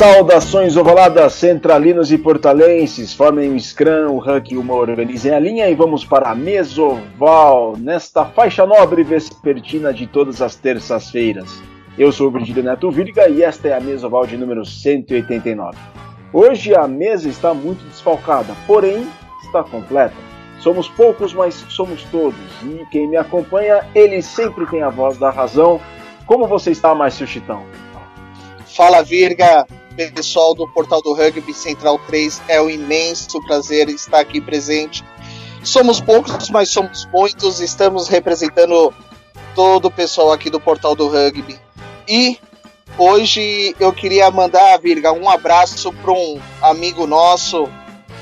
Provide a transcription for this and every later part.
Saudações ovaladas, centralinos e portalenses, formem o Scrum, o Huck e uma organizem a linha e vamos para a Mesoval, nesta faixa nobre vespertina de todas as terças-feiras. Eu sou o Virgílio Neto Virga e esta é a Mesoval de número 189. Hoje a mesa está muito desfalcada, porém está completa. Somos poucos, mas somos todos, e quem me acompanha, ele sempre tem a voz da razão. Como você está, Márcio Chitão? Fala Virga, pessoal do Portal do Rugby Central 3, é um imenso prazer estar aqui presente. Somos poucos, mas somos muitos, estamos representando todo o pessoal aqui do Portal do Rugby. E hoje eu queria mandar, Virga, um abraço para um amigo nosso,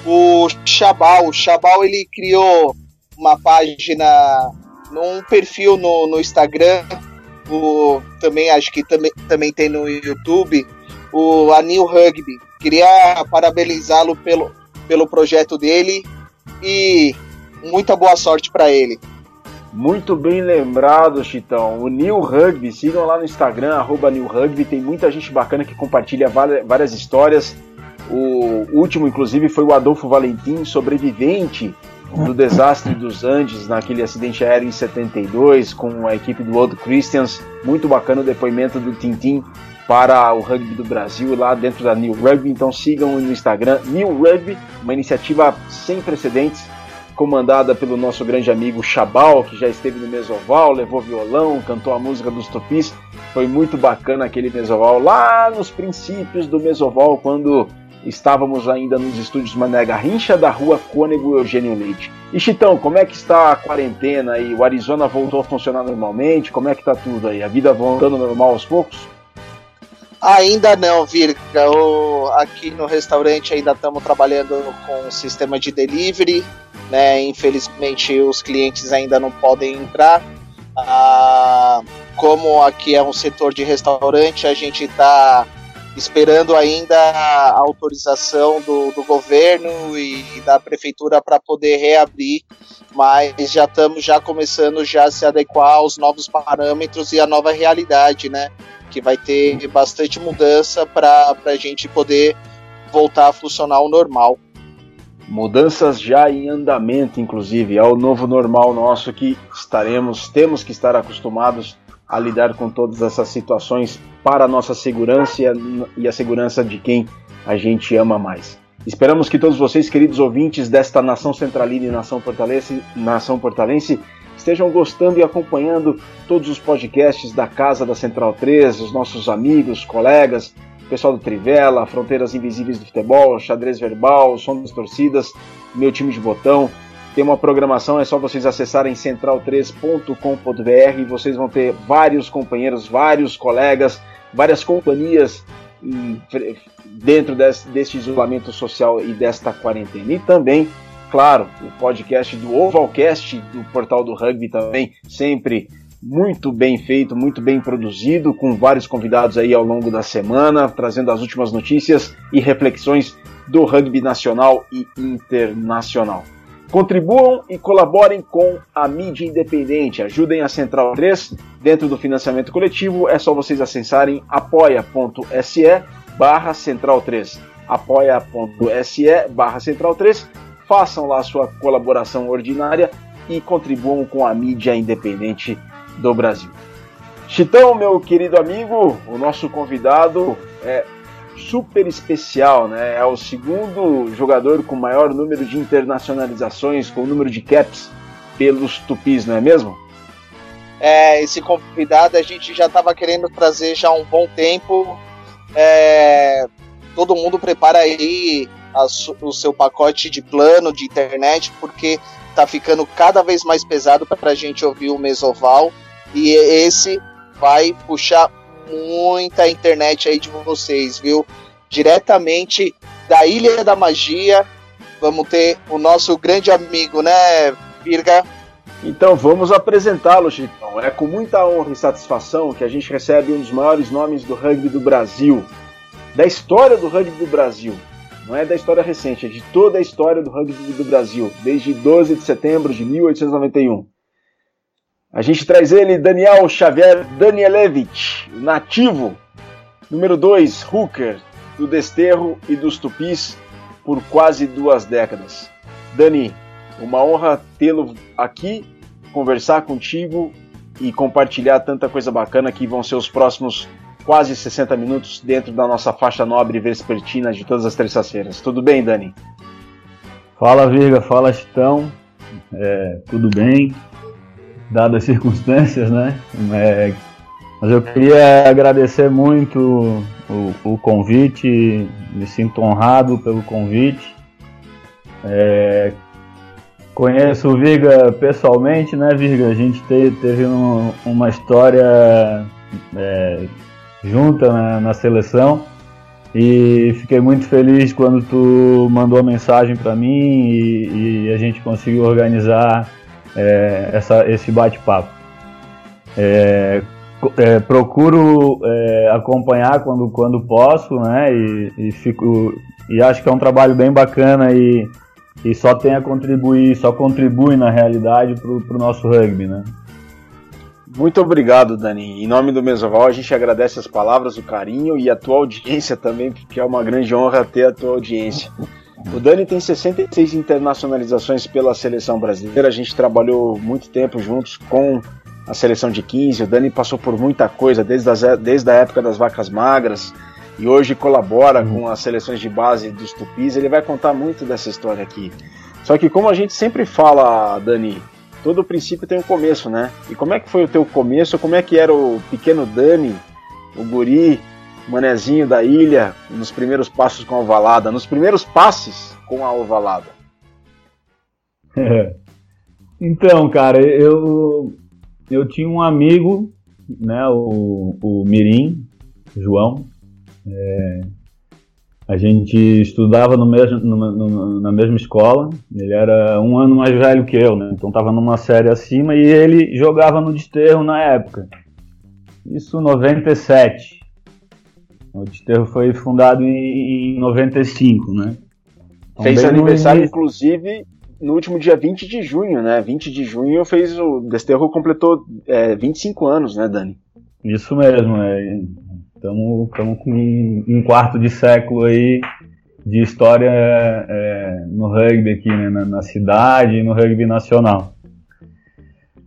o Chabal. O Chabal ele criou uma página, um perfil no, no Instagram, o, também acho que também, também tem no YouTube, o Anil Rugby. Queria parabenizá-lo pelo, pelo projeto dele e muita boa sorte para ele. Muito bem lembrado, Chitão. O New Rugby, sigam lá no Instagram, arroba New Rugby, tem muita gente bacana que compartilha várias histórias. O último, inclusive, foi o Adolfo Valentim, sobrevivente do desastre dos Andes, naquele acidente aéreo em 72, com a equipe do Old Christians. Muito bacana o depoimento do Tintim para o rugby do Brasil lá dentro da New Rugby. Então sigam no Instagram New Rugby, uma iniciativa sem precedentes, comandada pelo nosso grande amigo Chabal, que já esteve no Mesoval, levou violão, cantou a música dos Tupis. Foi muito bacana aquele Mesoval lá nos princípios do Mesoval, quando estávamos ainda nos estúdios Mané Garrincha da rua Cônego Eugênio Leite. E Chitão, como é que está a quarentena aí? O Arizona voltou a funcionar normalmente? Como é que está tudo aí? A vida voltando normal aos poucos? Ainda não, Virga. Aqui no restaurante ainda estamos trabalhando com o sistema de delivery. Né? Infelizmente os clientes ainda não podem entrar. Ah, como aqui é um setor de restaurante, a gente está esperando ainda a autorização do, do governo e da prefeitura para poder reabrir, mas já estamos já começando já a se adequar aos novos parâmetros e à nova realidade, né? que vai ter bastante mudança para a gente poder voltar a funcionar ao normal. Mudanças já em andamento, inclusive, é o novo normal nosso que estaremos, temos que estar acostumados a lidar com todas essas situações para a nossa segurança e a, e a segurança de quem a gente ama mais. Esperamos que todos vocês, queridos ouvintes desta nação centralina e nação portalense, nação portalense estejam gostando e acompanhando todos os podcasts da Casa da Central 3, os nossos amigos, colegas, pessoal do Trivela, Fronteiras Invisíveis do Futebol, Xadrez Verbal, Som das Torcidas, Meu Time de Botão. Tem uma programação, é só vocês acessarem central3.com.br e vocês vão ter vários companheiros, vários colegas, várias companhias dentro desse, desse isolamento social e desta quarentena. E também Claro, o podcast do Ovalcast, do portal do rugby também, sempre muito bem feito, muito bem produzido, com vários convidados aí ao longo da semana, trazendo as últimas notícias e reflexões do rugby nacional e internacional. Contribuam e colaborem com a mídia independente, ajudem a Central 3 dentro do financiamento coletivo, é só vocês acessarem apoia.se barra Central 3 apoia.se barra Central 3 façam lá a sua colaboração ordinária e contribuam com a mídia independente do Brasil. Chitão, meu querido amigo, o nosso convidado é super especial, né? É o segundo jogador com maior número de internacionalizações, com o número de caps pelos Tupis, não é mesmo? É, esse convidado a gente já estava querendo trazer já há um bom tempo. É, todo mundo prepara aí a, o seu pacote de plano de internet, porque tá ficando cada vez mais pesado para a gente ouvir o Mesoval. E esse vai puxar muita internet aí de vocês, viu? Diretamente da Ilha da Magia, vamos ter o nosso grande amigo, né, Virga? Então vamos apresentá-lo, Chitão. É com muita honra e satisfação que a gente recebe um dos maiores nomes do rugby do Brasil, da história do rugby do Brasil, não é da história recente, é de toda a história do rugby do Brasil, desde 12 de setembro de 1891. A gente traz ele, Daniel Xavier Danielevich, nativo, número 2, hooker, do Desterro e dos Tupis por quase duas décadas. Dani, uma honra tê-lo aqui, conversar contigo e compartilhar tanta coisa bacana que vão ser os próximos quase 60 minutos dentro da nossa faixa nobre vespertina de todas as terças-feiras. Tudo bem, Dani? Fala, Virga, fala, Chitão. É, tudo bem, dadas as circunstâncias, né? É, mas eu queria agradecer muito o, o, convite, me sinto honrado pelo convite. É, conheço o Virga pessoalmente, né, Virga? A gente te, teve um, uma história é, junta na, na, seleção e fiquei muito feliz quando tu mandou a mensagem para mim e, e, a gente conseguiu organizar é, essa, esse bate-papo. É, é, procuro é, acompanhar quando, quando posso, né? E, e, fico e acho que é um trabalho bem bacana e, e só tem a contribuir, só contribui na realidade para o nosso rugby, né? Muito obrigado, Dani. Em nome do Mesoval, a gente agradece as palavras, o carinho e a tua audiência também, porque é uma grande honra ter a tua audiência. O Dani tem 66 internacionalizações pela seleção brasileira. A gente trabalhou muito tempo juntos com a seleção de 15. O Dani passou por muita coisa, desde, as, desde a época das vacas magras, e hoje colabora uhum. com as seleções de base dos Tupis. Ele vai contar muito dessa história aqui. Só que, como a gente sempre fala, Dani, todo princípio tem um começo, né? E como é que foi o teu começo? Como é que era o pequeno Dani, o guri, manezinho da ilha, nos primeiros passos com a ovalada, nos primeiros passes com a ovalada? Então, cara, eu eu tinha um amigo, né, o, o Mirim, João. É, a gente estudava no mesmo, no, no, na mesma escola. Ele era um ano mais velho que eu, né? Então estava numa série acima e ele jogava no Desterro na época. Isso 97. O Desterro foi fundado em, em 95, né? Então, Fez aniversário, inclusive, no último dia 20 de junho, né? 20 de junho fez o Desterro completou é, 25 anos, né, Dani? Isso mesmo, é. Estamos com um quarto de século aí de história é, no rugby aqui, né, na, na, cidade e no rugby nacional.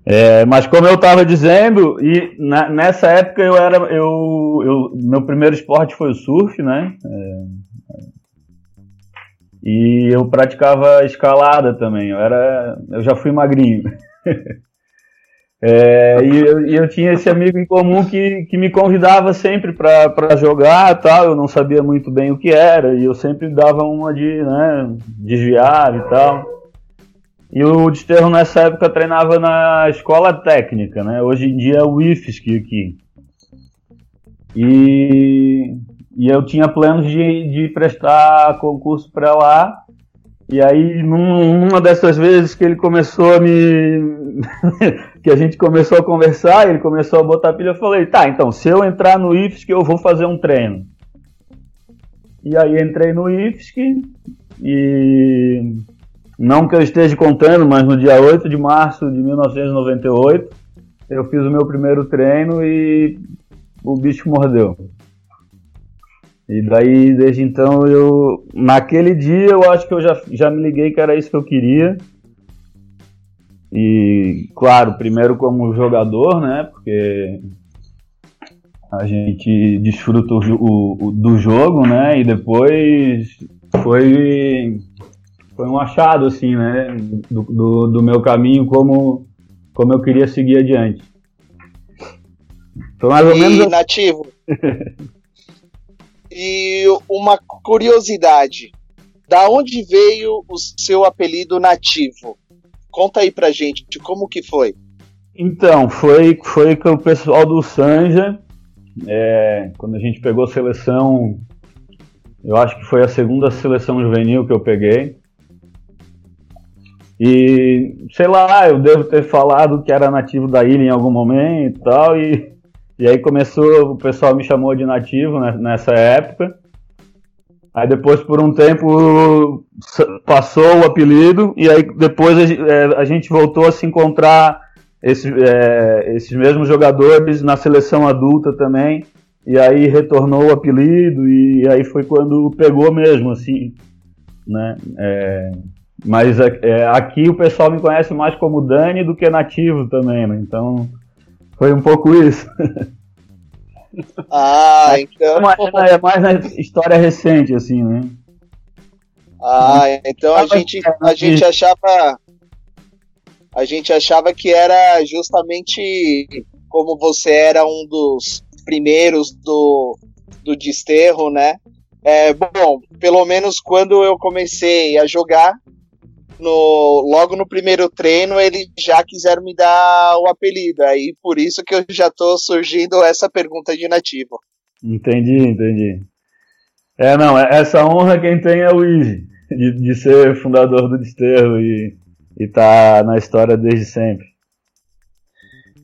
É, mas como eu estava dizendo, e na, nessa época eu era, eu, eu, meu primeiro esporte foi o surf, né? É, e eu praticava escalada também. Eu era, eu já fui magrinho. é, e, eu, e, eu, tinha esse amigo em comum que, que me convidava sempre para jogar, tal. Eu não sabia muito bem o que era e eu sempre dava uma de né, desviar e tal. E o Desterro nessa época treinava na escola técnica, né? Hoje em dia é o IFSC aqui. E e eu tinha planos de, de prestar concurso para lá. E aí, numa dessas vezes que ele começou a me. que a gente começou a conversar, ele começou a botar pilha, eu falei: tá, então, se eu entrar no IFSC, eu vou fazer um treino. E aí entrei no IFSC e. Não que eu esteja contando, mas no dia 8 de março de 1998, eu fiz o meu primeiro treino e o bicho mordeu. E daí, desde então, eu. Naquele dia, eu acho que eu já, já me liguei que era isso que eu queria. E, claro, primeiro como jogador, né? Porque a gente desfruta o, o, do jogo, né? E depois foi, foi um achado, assim, né? Do, do, do meu caminho, como, como eu queria seguir adiante. Foi mais ou e menos. Nativo. E uma curiosidade: da onde veio o seu apelido nativo? Conta aí pra gente, como que foi? Então, foi, foi com o pessoal do Sanja, é, quando a gente pegou a seleção, eu acho que foi a segunda seleção juvenil que eu peguei. E, sei lá, eu devo ter falado que era nativo da ilha em algum momento e tal, e e aí começou, o pessoal me chamou de nativo né, nessa época. Aí depois, por um tempo, passou o apelido, e aí depois a, é, gente voltou a se encontrar esses, é, esses mesmos jogadores na seleção adulta também. e aí retornou o apelido, e aí foi quando pegou mesmo, assim, né? É, mas é, é, aqui o pessoal me conhece mais como Dani do que nativo também, né? Então foi um pouco isso. Ah, então. É mais, é mais na história recente, assim, né? Ah, então a gente, a gente achava. A gente achava que era justamente como você era um dos primeiros do, do desterro, né? É, bom, pelo menos quando eu comecei a jogar, no, logo no primeiro treino, eles já quiseram me dar o apelido. Aí por isso que eu já tô surgindo essa pergunta de nativo. Entendi, entendi. É, não, é, essa honra quem tem é o Easy, de, de ser fundador do Desterro e, e tá na história desde sempre.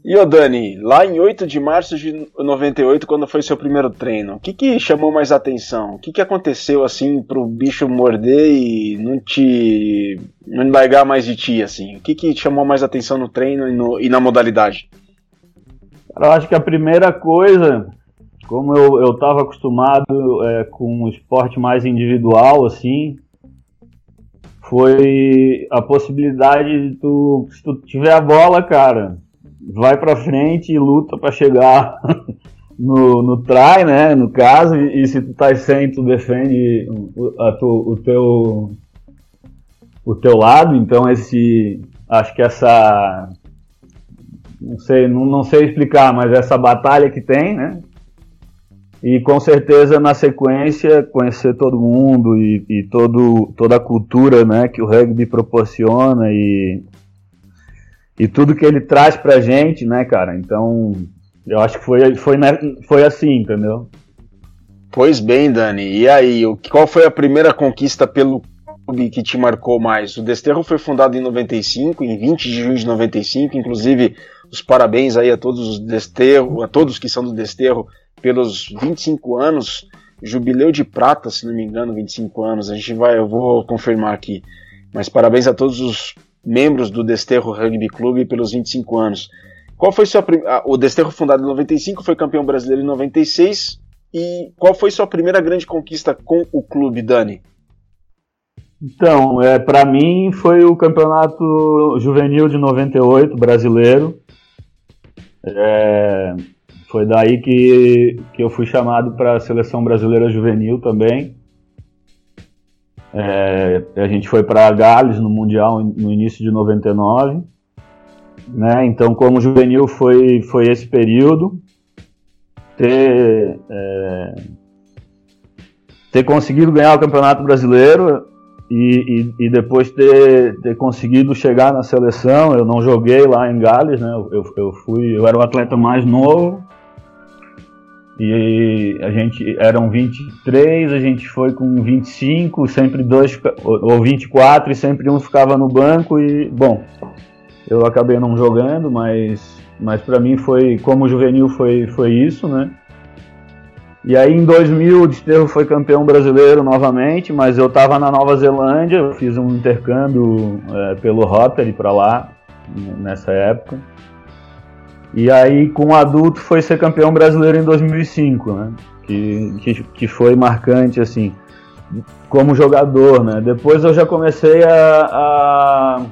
E o Dani, lá em 8 de março de 98, quando foi seu primeiro treino, o que, que chamou mais atenção? O que, que aconteceu assim pro bicho morder e não te. não largar mais de ti, assim? O que, que chamou mais atenção no treino e, no, e na modalidade? Eu acho que a primeira coisa, como eu, eu tava acostumado é, com um esporte mais individual, assim, foi a possibilidade de tu, se tu tiver a bola, cara, vai para frente e luta para chegar no, no try, né? No caso, e, e se tu tá sem, tu defende o, tu, o teu o teu lado. Então esse, acho que essa, não sei, não, não sei explicar, mas essa batalha que tem, né? E com certeza na sequência conhecer todo mundo e, e todo, toda a cultura né, que o rugby proporciona e e tudo que ele traz pra gente, né, cara? Então, eu acho que foi, foi, foi assim, entendeu? Pois bem, Dani. E aí, qual foi a primeira conquista pelo clube que te marcou mais? O Desterro foi fundado em 95, em 20 de junho de 95, inclusive os parabéns aí a todos os Desterro, a todos que são do Desterro pelos 25 anos, jubileu de prata, se não me engano, 25 anos. A gente vai, eu vou confirmar aqui. Mas parabéns a todos os membros do Desterro Rugby Clube pelos 25 anos. Qual foi sua prim... o Desterro fundado em 95 foi campeão brasileiro em 96 e qual foi sua primeira grande conquista com o clube, Dani? Então, é, para mim foi o campeonato juvenil de 98 brasileiro. É, foi daí que, que eu fui chamado para a seleção brasileira juvenil também. É, a gente foi para Gales no Mundial no início de 99. Né? Então, como juvenil, foi, foi esse período. Ter, é, ter conseguido ganhar o Campeonato Brasileiro e, e, e, depois ter, ter conseguido chegar na seleção. Eu não joguei lá em Gales, né? eu, eu, fui, eu era o atleta mais novo e a gente eram 23, a gente foi com 25, sempre dois ou 24 e sempre um ficava no banco e bom, eu acabei não jogando, mas mas para mim foi como juvenil foi foi isso, né? E aí em 2000 o Desterro foi campeão brasileiro novamente, mas eu estava na Nova Zelândia, eu fiz um intercâmbio é, pelo Rotary para lá nessa época. E aí, com adulto, foi ser campeão brasileiro em 2005, né? Que, que, que foi marcante, assim, como jogador, né? Depois eu já comecei a, a,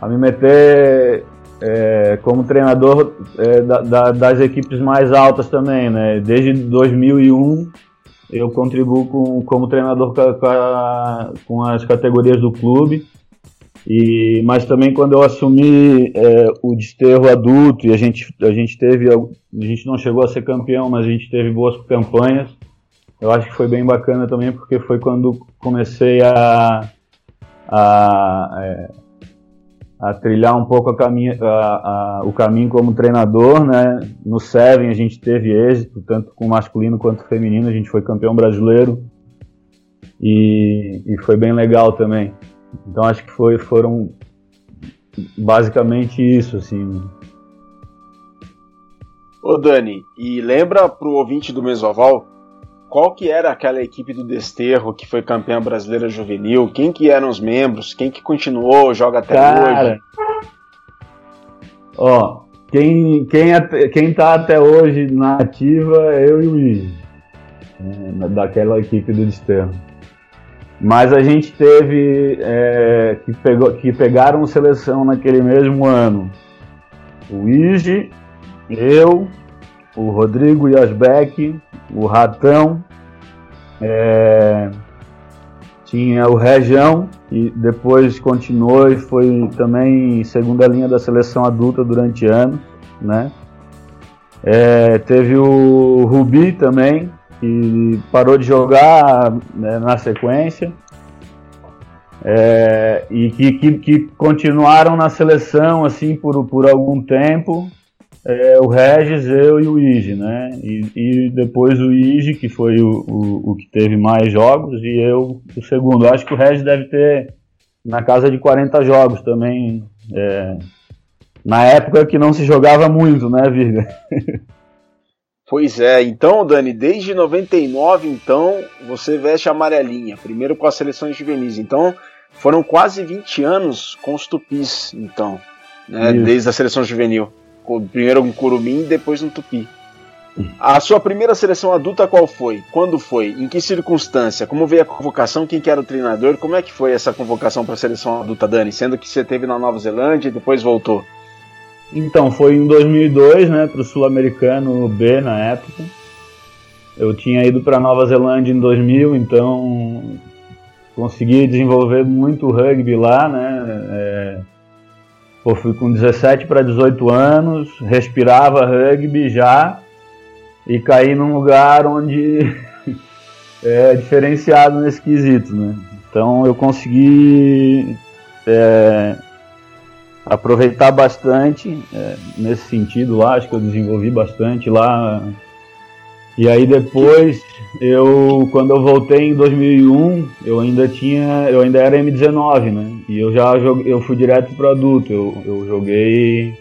a me meter é, como treinador é, da, da, das equipes mais altas também, né? Desde 2001 eu contribuo com, como treinador com, a, com as categorias do clube. E, mas também quando eu assumi é, o desterro adulto e a gente, a gente teve, a gente não chegou a ser campeão, mas a gente teve boas campanhas. Eu acho que foi bem bacana também porque foi quando comecei a, a, é, a trilhar um pouco a caminho, a, o caminho como treinador, né? No Seven a gente teve êxito, tanto com masculino quanto feminino, a gente foi campeão brasileiro e, e foi bem legal também. Então acho que foi, foram basicamente isso, assim. Ô Dani, e lembra pro ouvinte do Mesoval qual que era aquela equipe do Desterro que foi campeã brasileira juvenil? Quem que eram os membros? Quem que continuou, joga até Cara, hoje? Ó, quem, quem, quem tá até hoje na ativa é eu e o Luiz, né, daquela equipe do Desterro. Mas a gente teve é, que, pegou, que pegaram seleção naquele mesmo ano. O Ige, eu, o Rodrigo Yasbeck, o Ratão, é, tinha o Região, e depois continuou e foi também segunda linha da seleção adulta durante anos, né? É, teve o Rubi também, que parou de jogar né, na sequência. É, e que, que, que, continuaram na seleção assim por, por algum tempo é, o Regis, eu e o Ige, né? E, e depois o Ige, que foi o, o, o, que teve mais jogos, e eu o segundo. Acho que o Regis deve ter na casa de 40 jogos também. É, na época que não se jogava muito, né, Virga? Pois é, então, Dani, desde 99, então, você veste a amarelinha, primeiro com as seleções juvenis. Então, foram quase 20 anos com os tupis, então, né, desde a seleção juvenil. Primeiro com Curumim e depois no Tupi. A sua primeira seleção adulta qual foi? Quando foi? Em que circunstância? Como veio a convocação? Quem que era o treinador? Como é que foi essa convocação para a seleção adulta, Dani? Sendo que você teve na Nova Zelândia e depois voltou. Então, foi em 2002, né, para o Sul-Americano B na época. Eu tinha ido para Nova Zelândia em 2000, então consegui desenvolver muito rugby lá, né? É Pô, fui com 17 para 18 anos, respirava rugby já e caí num lugar onde é diferenciado nesse quesito, né? Então eu consegui é, aproveitar bastante é, nesse sentido lá, acho que eu desenvolvi bastante lá. E aí depois eu quando eu voltei em 2001, eu ainda tinha, eu ainda era M19, né? E eu já joguei, eu fui direto pro adulto. Eu, eu joguei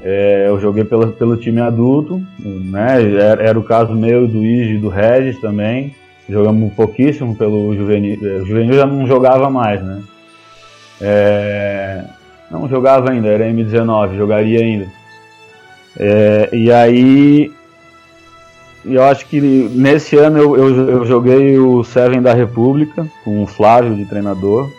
é, eu joguei pelo, pelo time adulto, né? Era, era o caso meu do Ige e do Regis também. Jogamos pouquíssimo pelo juvenil. O juvenil já não jogava mais, né? É, não jogava ainda, era M19, jogaria ainda. É, e aí eu acho que nesse ano eu, eu, eu, joguei o Seven da República com o Flávio de treinador.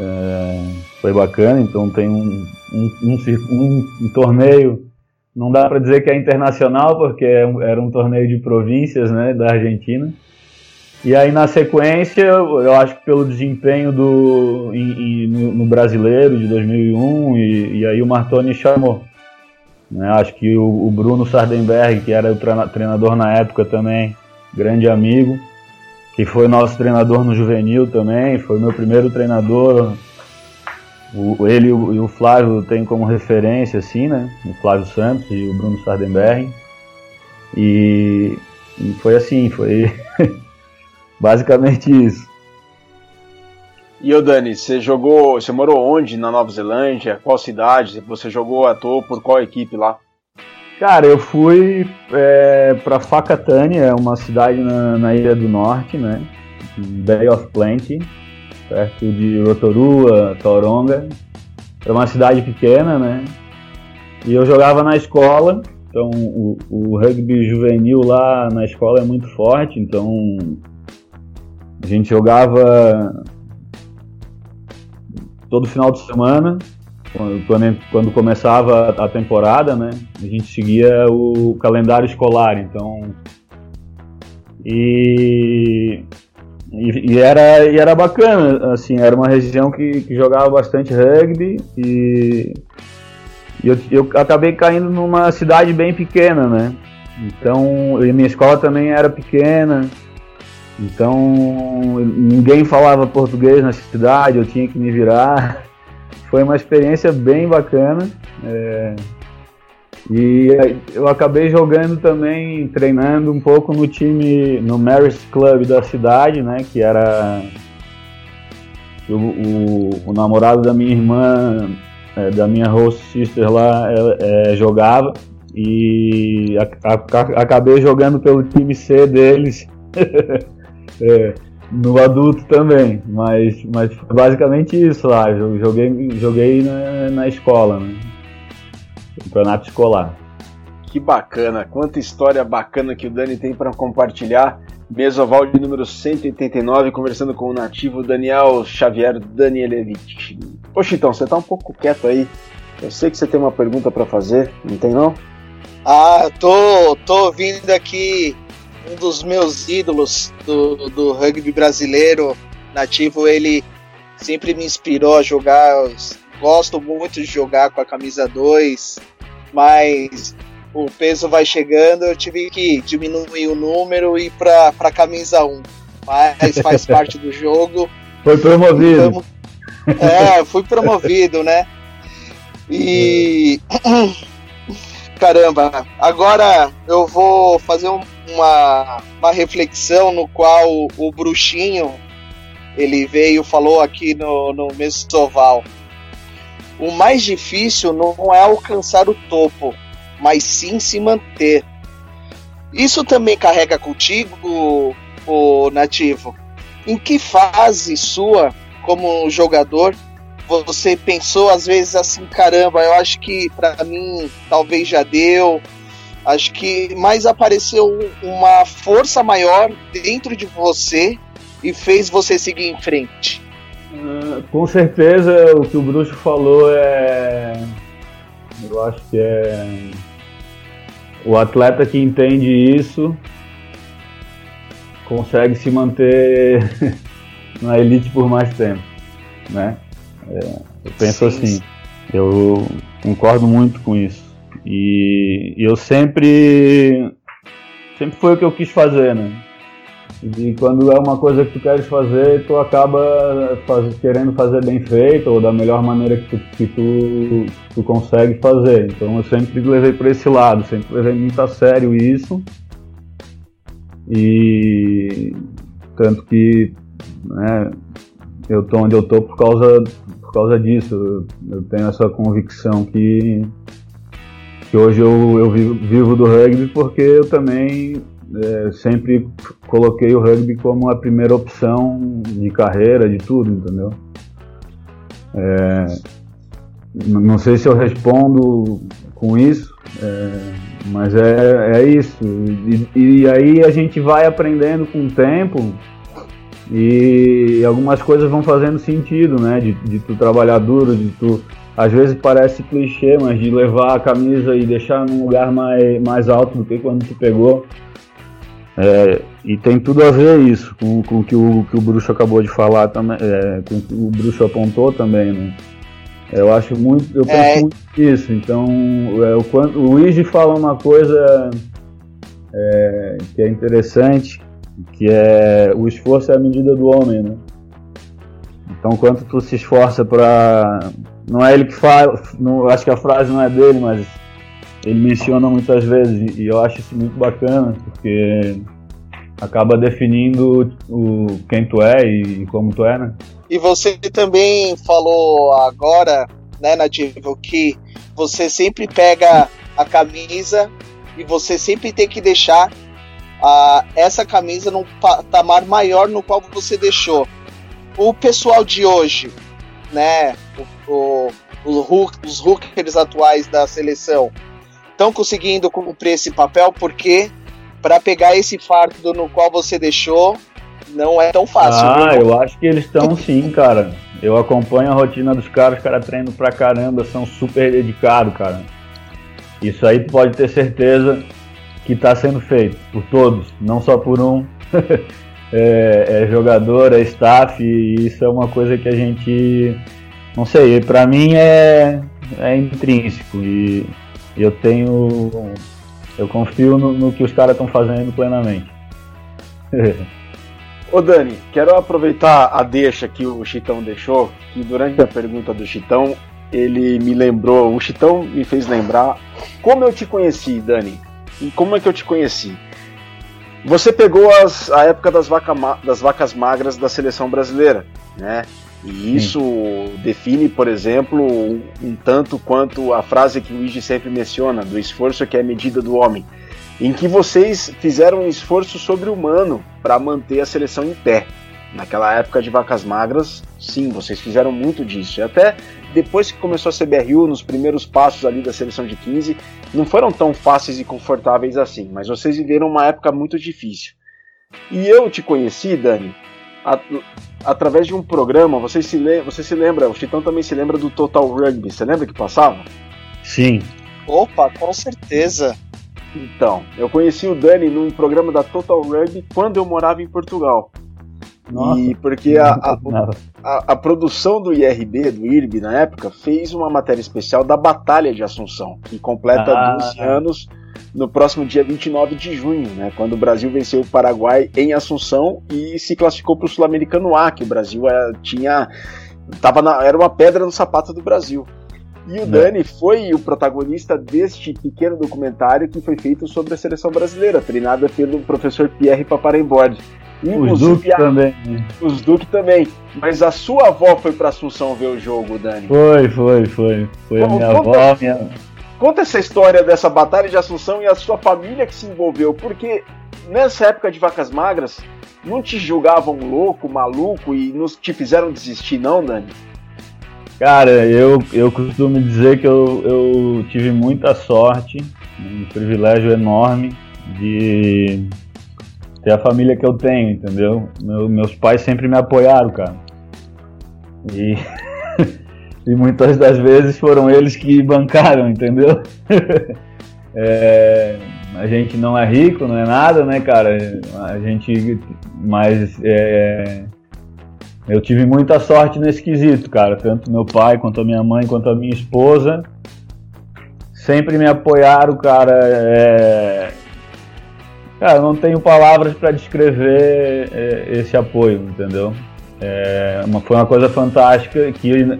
É, foi bacana, então tem um, um, um, um torneio. Não dá para dizer que é internacional, porque é era um torneio de províncias né, da Argentina. E aí na sequência, eu acho que pelo desempenho do, em, em, no, brasileiro de 2001, e, e aí o Martoni chamou. Né? Acho que o, o, Bruno Sardenberg, que era o treinador na época também, grande amigo, que foi nosso treinador no juvenil também, foi meu primeiro treinador. O, ele e o, o Flávio tem como referência, assim, né? O Flávio Santos e o Bruno Sardenberg. E, e foi assim, foi basicamente isso. E o Dani, você jogou, você morou onde na Nova Zelândia? Qual cidade? Você jogou à toa por qual equipe lá? Cara, eu fui é, para Fakatani, uma cidade na, na, Ilha do Norte, né? Bay of Plenty, perto de Rotorua, Toronga. Era uma cidade pequena, né? E eu jogava na escola, então o, o rugby juvenil lá na escola é muito forte, então a gente jogava todo final de semana, quando, quando começava a temporada, né? A gente seguia o calendário escolar, então. E, e, e, era, e era bacana, assim, era uma região que, que jogava bastante rugby e, e eu, eu acabei caindo numa cidade bem pequena, né? Então, minha escola também era pequena, então ninguém falava português na cidade, eu tinha que me virar. Foi uma experiência bem bacana. É, e eu acabei jogando também, treinando um pouco no time, no Mary's Club da cidade, né? Que era o, o, o namorado da minha irmã, é, da minha host sister lá, é, é jogava. E a, a, acabei jogando pelo time C deles. É, no adulto também, mas, mas basicamente isso lá. Joguei, joguei na, na escola, né? campeonato escolar. Que bacana, quanta história bacana que o Dani tem para compartilhar. Mesoval de número 189, conversando com o nativo Daniel Xavier Danielevich. Poxa, então, você tá um pouco quieto aí. Eu sei que você tem uma pergunta para fazer, não tem não? Ah, tô, tô ouvindo aqui um dos meus ídolos do, do rugby brasileiro nativo. Ele sempre me inspirou a jogar. Gosto muito de jogar com a camisa 2, mas o peso vai chegando, eu tive que diminuir o número e ir para a camisa 1. Mas faz parte do jogo. Foi promovido. É, fui promovido, né? E. Caramba, agora eu vou fazer uma, uma reflexão no qual o, o bruxinho ele veio falou aqui no, no Mesoval. O mais difícil não é alcançar o topo, mas sim se manter. Isso também carrega contigo, o nativo? Em que fase sua, como jogador, você pensou às vezes assim, caramba, eu acho que para mim talvez já deu. Acho que mais apareceu uma força maior dentro de você e fez você seguir em frente. Uh, com certeza o que o Bruxo falou é. Eu acho que é o atleta que entende isso consegue se manter na elite por mais tempo, né? É, eu penso sim, assim, eu concordo muito com isso e eu sempre sempre foi o que eu quis fazer, né? E quando é uma coisa que tu queres fazer, tu acaba faz, querendo fazer bem feito ou da melhor maneira que tu, que tu, tu consegue fazer. Então eu sempre levei por esse lado, sempre levei muito a sério isso. E tanto que né, eu tô onde eu tô por causa, por causa disso. Eu tenho essa convicção que, que hoje eu, eu vivo, vivo do rugby porque eu também é, sempre coloquei o rugby como a primeira opção de carreira, de tudo, entendeu? É, não sei se eu respondo com isso, é, mas é, é isso. E, e, aí a gente vai aprendendo com o tempo e algumas coisas vão fazendo sentido, né? De, de tu trabalhar duro, de tu. Às vezes parece clichê, mas de levar a camisa e deixar num lugar mais, mais alto do que quando tu pegou. É, e tem tudo a ver isso com, com o que o, que o Bruxo acabou de falar também, é, com o que o Bruxo apontou também, né? Eu acho muito, eu penso é... muito nisso. Então, é, o, quanto, o Luigi fala uma coisa é, que é interessante, que é o esforço é a medida do homem, né? Então, quanto tu se esforça para, não é ele que fala, não, acho que a frase não é dele, mas ele menciona muitas vezes e eu acho isso muito bacana porque acaba definindo o quem tu é e como tu é, né? E você também falou agora, né, Nativo, que você sempre pega a camisa e você sempre tem que deixar a, essa camisa num patamar maior no qual você deixou. O pessoal de hoje, né, o, o, os hookers atuais da seleção, estão conseguindo cumprir esse papel porque para pegar esse fardo no qual você deixou não é tão fácil. Ah, viu? eu acho que eles estão sim, cara. Eu acompanho a rotina dos caras, os caras treinam pra caramba, são super dedicados, cara. Isso aí pode ter certeza que está sendo feito por todos, não só por um. é, é, jogador, é staff, e isso é uma coisa que a gente. Não sei, para mim é, é intrínseco. E eu tenho. Eu confio no, no que os caras estão fazendo plenamente. Ô Dani, quero aproveitar a deixa que o Chitão deixou, que durante a pergunta do Chitão, ele me lembrou, o Chitão me fez lembrar como eu te conheci, Dani. E como é que eu te conheci? Você pegou as, a época das, vaca, das vacas magras da seleção brasileira, né? E isso Sim. define, por exemplo, um, tanto quanto a frase que o Luigi sempre menciona, do esforço que é a medida do homem, em que vocês fizeram um esforço sobre-humano para manter a seleção em pé. Naquela época de vacas magras, sim, vocês fizeram muito disso. E até depois que começou a CBRU, nos primeiros passos ali da seleção de 15, não foram tão fáceis e confortáveis assim, mas vocês viveram uma época muito difícil. E eu te conheci, Dani, a, através de um programa, você se, você se lembra, o Chitão também se lembra do Total Rugby, você lembra que passava? Sim. Opa, com certeza. Então, eu conheci o Dani num programa da Total Rugby quando eu morava em Portugal. Nossa, e porque a, a, a, a, produção do IRB, do IRB na época, fez uma matéria especial da Batalha de Assunção, que completa ah, 12 anos no próximo dia 29 de junho, né, quando o Brasil venceu o Paraguai em Assunção e se classificou para o Sul-Americano A, que o Brasil eh, tinha. Tava na, era uma pedra no sapato do Brasil. E o é. Dani foi o protagonista deste pequeno documentário que foi feito sobre a seleção brasileira, treinada pelo professor Pierre Paparemborde. Os Duque a... também. Né? Os Duque também. Mas a sua avó foi para Assunção ver o jogo, Dani? Foi, foi, foi. Foi a minha avó, minha... Conta essa história dessa batalha de Assunção e a sua família que se envolveu, porque nessa época de vacas magras, não te julgavam louco, maluco e não te fizeram desistir, não, Dani? Cara, eu, eu costumo dizer que eu, eu tive muita sorte, um privilégio enorme de ter a família que eu tenho, entendeu? Meu, meus pais sempre me apoiaram, cara. E, e muitas das vezes foram eles que bancaram, entendeu? é, a gente não é rico, não é nada, né, cara? A gente. Mas. É, eu tive muita sorte nesse quesito, cara. Tanto meu pai, quanto a minha mãe, quanto a minha esposa. Sempre me apoiaram, cara. É, Cara, não tenho palavras para descrever é, esse apoio, entendeu? É uma, foi uma coisa fantástica que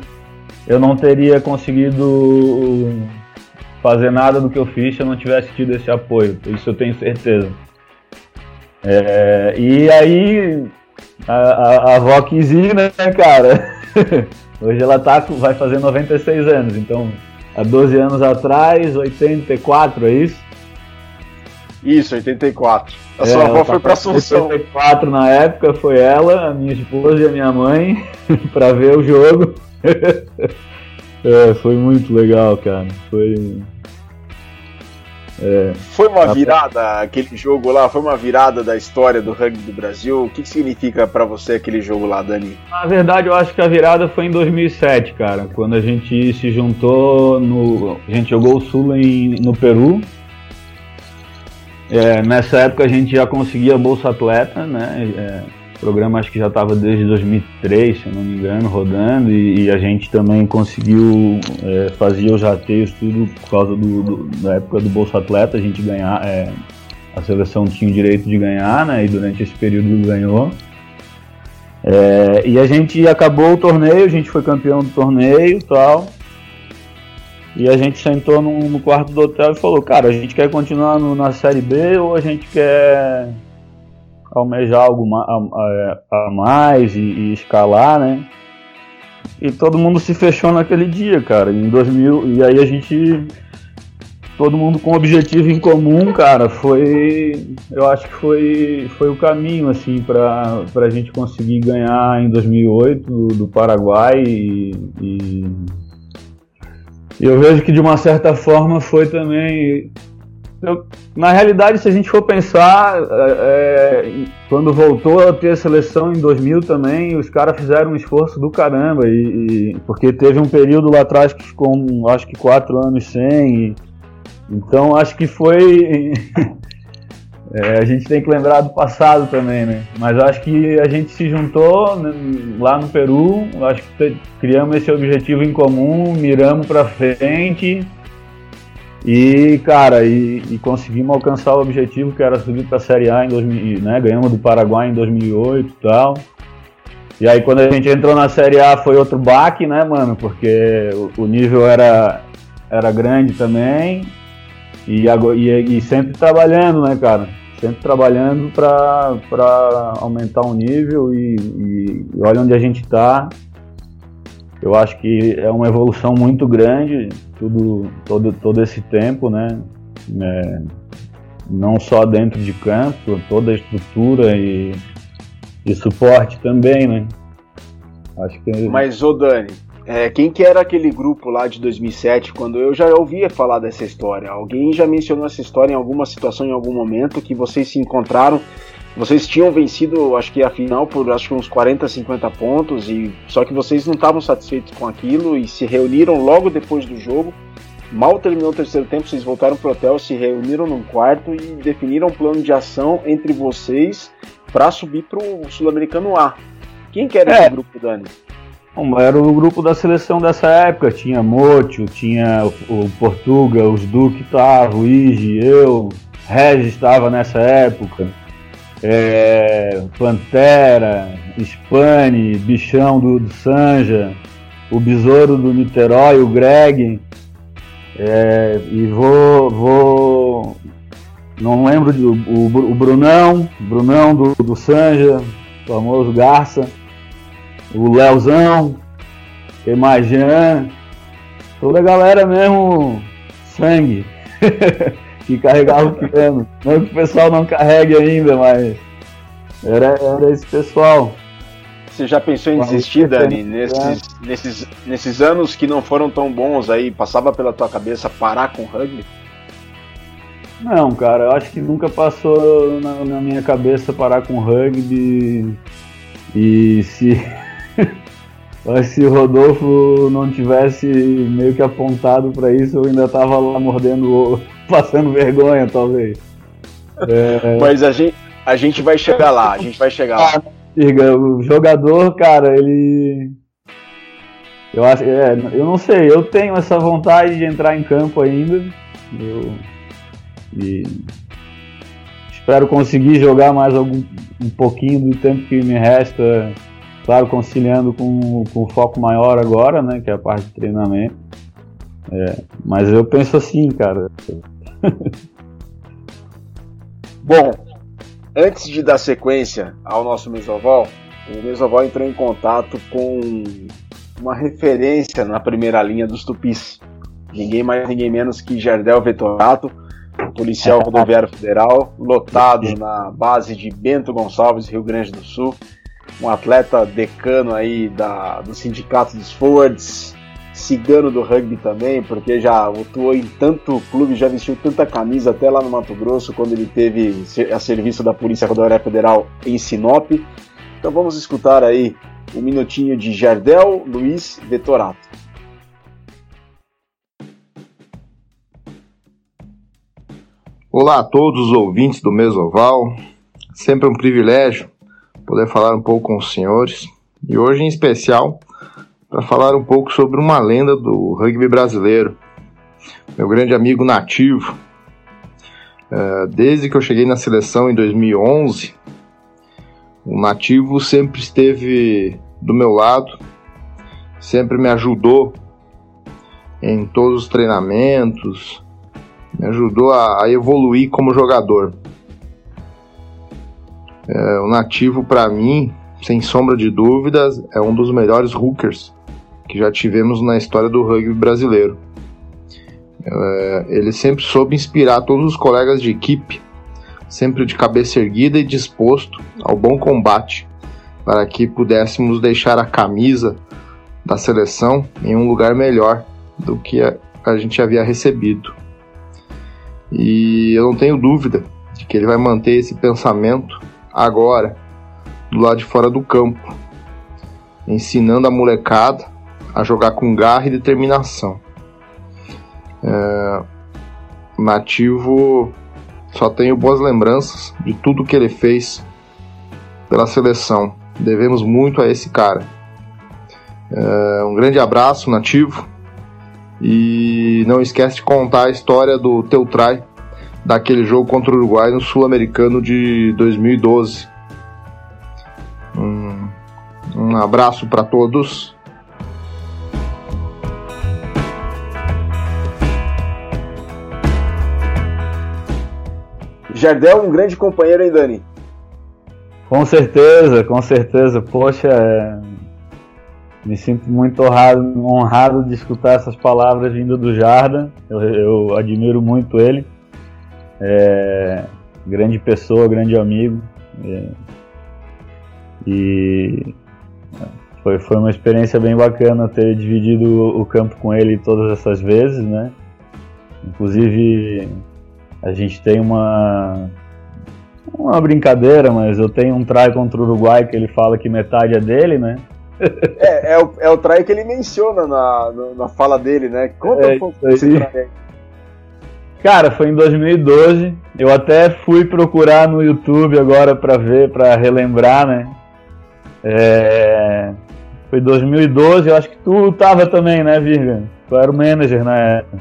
eu não teria conseguido fazer nada do que eu fiz se eu não tivesse tido esse apoio, isso eu tenho certeza. É, e aí, a, a, a avó né, cara? Hoje ela tá, vai fazer 96 anos, então há 12 anos atrás, 84, é isso? Isso, 84. A é, sua avó foi pra Assunção. 84 na época, foi ela, a minha esposa e a minha mãe, pra ver o jogo. é, foi muito legal, cara. Foi. É, foi uma virada aquele jogo lá? Foi uma virada da história do rugby do Brasil? O que, significa para você aquele jogo lá, Dani? Na verdade, eu acho que a virada foi em 2007, cara, quando a gente se juntou no, a gente jogou o Sul em, no Peru é, nessa época a gente já conseguia Bolsa Atleta, né? É, programa acho que já estava desde 2003, se não me engano, rodando, e, e a gente também conseguiu é, fazer os rateios tudo por causa do, do, da época do Bolsa Atleta, a gente ganhar, é, a seleção tinha o direito de ganhar, né? E durante esse período ganhou. É, e a gente acabou o torneio, a gente foi campeão do torneio e tal. E a gente sentou no, no, quarto do hotel e falou, cara, a gente quer continuar no, na Série B ou a gente quer almejar algo a, a, a mais e, e, escalar, né? E todo mundo se fechou naquele dia, cara, em 2000, e aí a gente todo mundo com objetivo em comum, cara, foi, eu acho que foi, foi o caminho, assim, para a gente conseguir ganhar em 2008 do, do Paraguai e, e eu vejo que de uma certa forma foi também. Na realidade, se a gente for pensar, é, é quando voltou a ter a seleção em 2000 também, os caras fizeram um esforço do caramba, e, e, porque teve um período lá atrás que ficou, acho que quatro anos sem. E, então, acho que foi. É, a gente tem que lembrar do passado também, né? Mas acho que a gente se juntou né, lá no Peru, acho que criamos esse objetivo em comum, miramos para frente e, cara, e, e, conseguimos alcançar o objetivo que era subir para a Série A em 2000, né? Ganhamos do Paraguai em 2008 e tal. E aí quando a gente entrou na Série A foi outro baque, né, mano? Porque o, o nível era, era grande também. E, e, e sempre trabalhando, né, cara? sempre trabalhando para aumentar o nível e, e, olha onde a gente está. Eu acho que é uma evolução muito grande tudo, todo, todo esse tempo, né? É, não só dentro de campo, toda a estrutura e, e suporte também, né? Acho que... Mas, ô Dani, é, quem que era aquele grupo lá de 2007, quando eu já ouvia falar dessa história? Alguém já mencionou essa história em alguma situação, em algum momento, que vocês se encontraram, vocês tinham vencido, acho que a final por acho que uns 40, 50 pontos, e só que vocês não estavam satisfeitos com aquilo e se reuniram logo depois do jogo. Mal terminou o terceiro tempo, vocês voltaram pro hotel, se reuniram num quarto e definiram um plano de ação entre vocês para subir pro Sul-Americano A. Quem que era é. esse grupo, Dani? Era o grupo da seleção dessa época. Tinha Mocho, tinha o, Portuga, os Duque estavam, o Igi, eu, Regis estava nessa época. É, Pantera, Spani, Bichão do, do Sanja, o Besouro do Niterói, o Greg. É, e vou, vou. Não lembro do o, o Brunão, Brunão do, do Sanja, famoso Garça o Leozão, quem mais, Jean, toda a galera mesmo, sangue, que carregava o piano. Não que o pessoal não carregue ainda, mas era, era esse pessoal. Você já pensou em desistir, Dani, nesses, nesses, nesses anos que não foram tão bons aí, passava pela tua cabeça parar com o rugby? Não, cara, eu acho que nunca passou na, na minha cabeça parar com rugby. E se Mas se o Rodolfo não tivesse meio que apontado para isso, eu ainda tava lá mordendo, passando vergonha, talvez. É... Mas a gente, a gente vai chegar lá, a gente vai chegar lá. O jogador, cara, ele. Eu acho, é, eu não sei, eu tenho essa vontade de entrar em campo ainda. Eu, e espero conseguir jogar mais algum um pouquinho do tempo que me resta Claro, conciliando com, com o foco maior agora, né? Que é a parte de treinamento. É, mas eu penso assim, cara. Bom, antes de dar sequência ao nosso Mesoval, o Mesoval entrou em contato com uma referência na primeira linha dos Tupis. Ninguém mais, ninguém menos que Jardel Vetorato, policial rodoviário federal, lotado na base de Bento Gonçalves, Rio Grande do Sul um atleta decano aí da, do sindicato dos forwards, cigano do rugby também, porque já atuou em tanto clube, já vestiu tanta camisa até lá no Mato Grosso, quando ele teve a serviço da Polícia Rodoviária Federal em Sinop. Então vamos escutar aí um minutinho de Jardel Luiz Vetorato. Olá a todos os ouvintes do Mesoval, sempre um privilégio poder falar um pouco com os senhores e hoje em especial para falar um pouco sobre uma lenda do rugby brasileiro, meu grande amigo nativo. É, desde que eu cheguei na seleção em 2011, o nativo sempre esteve do meu lado, sempre me ajudou em todos os treinamentos, me ajudou a, evoluir como jogador. É, o Nativo, para mim, sem sombra de dúvidas, é um dos melhores hookers que já tivemos na história do rugby brasileiro. É, ele sempre soube inspirar todos os colegas de equipe, sempre de cabeça erguida e disposto ao bom combate, para que pudéssemos deixar a camisa da seleção em um lugar melhor do que a, a gente havia recebido. E eu não tenho dúvida de que ele vai manter esse pensamento agora, do lado de fora do campo, ensinando a molecada a jogar com garra e determinação. É, Nativo só tenho boas lembranças de tudo que ele fez pela seleção. Devemos muito a esse cara. É, um grande abraço, Nativo. E não esquece de contar a história do teu try daquele jogo contra o Uruguai no Sul-Americano de 2012. Um, um abraço para todos. Jardel, um grande companheiro, hein, Dani? Com certeza, com certeza. Poxa, é... me sinto muito honrado, honrado de escutar essas palavras vindo do Jarda. Eu, eu admiro muito ele. É, grande pessoa, grande amigo. É, E foi, foi uma experiência bem bacana ter dividido o campo com ele todas essas vezes, né? Inclusive, a gente tem uma uma brincadeira, mas eu tenho um try contra o Uruguai que ele fala que metade é dele, né? é, é, o, é o try que ele menciona na, na fala dele, né? Conta é, um pouco esse try Cara, foi em 2012. Eu até fui procurar no YouTube agora para ver, para relembrar, né? É... Foi 2012, eu acho que tu tava também, né, Virga? Tu era o manager na época.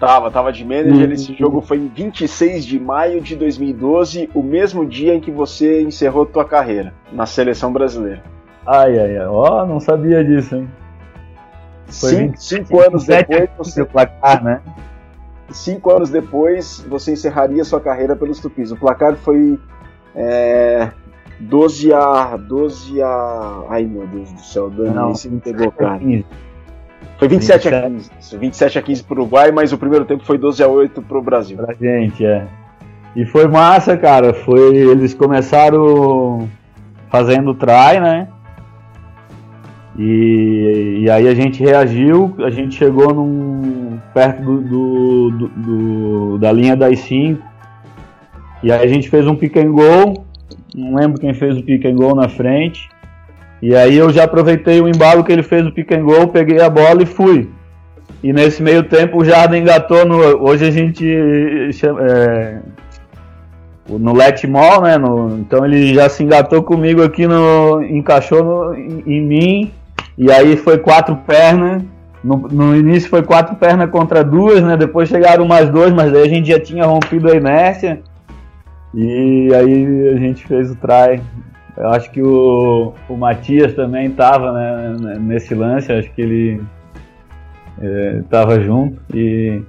Tava, tava de manager. Uhum. Esse jogo foi em 26 de maio de 2012, o mesmo dia em que você encerrou tua carreira na seleção brasileira. Ai, ai, ai. Ó, oh, não sabia disso, hein? Foi cinco, 20, cinco anos depois você... placar, né? Cinco anos depois você encerraria sua carreira pelos Tupis. O placar foi é, 12 a. 12 a. Ai meu Deus do céu, Dani, não, esse me pegou, cara. 15. Foi 27 27. a 15. Isso, 27 a 15 pro Uruguai, mas o primeiro tempo foi 12 a 8 pro Brasil. Pra gente, é. E foi massa, cara. Foi. Eles começaram fazendo try, né? E, e aí a gente reagiu, a gente chegou num, perto do, do, do, do da linha das 5. E aí a gente fez um pick and goal. Não lembro quem fez o pick and goal na frente. E aí eu já aproveitei o embalo que ele fez o pick and goal, peguei a bola e fui. E nesse meio tempo o Jardim engatou no. Hoje a gente chama, é, no Let Mall, né? No, então ele já se engatou comigo aqui no. encaixou no, em, em, mim. E aí foi quatro pernas. No, no, início foi quatro pernas contra duas, né? Depois chegaram mais dois, mas aí a gente já tinha rompido a inércia. E aí a gente fez o try. Eu acho que o, o Matias também estava né, nesse lance, acho que ele estava é, junto. E,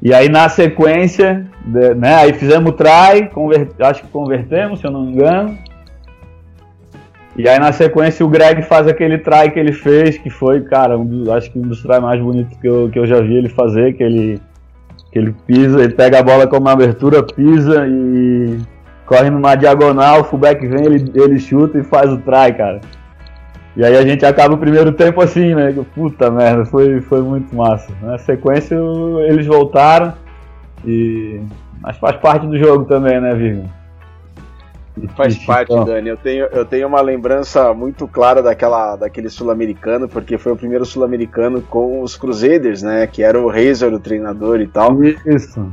e aí na sequência, de, né, aí fizemos o try, convert, acho que convertemos, se eu não me engano. E aí na sequência o Greg faz aquele try que ele fez, que foi, cara, um acho que um dos try mais bonitos que eu, que eu já vi ele fazer, que ele, que ele pisa, ele pega a bola com uma abertura, pisa e corre numa diagonal, o fullback vem, ele, ele chuta e faz o try, cara. E aí a gente acaba o primeiro tempo assim, né? Puta merda, foi, foi muito massa. Na sequência eles voltaram e. Mas faz parte do jogo também, né, Vigo? Faz parte, então. Dani. Eu tenho, eu tenho uma lembrança muito clara daquela, daquele sul-americano, porque foi o primeiro sul-americano com os Crusaders, né? Que era o Razor, o treinador e tal. Isso.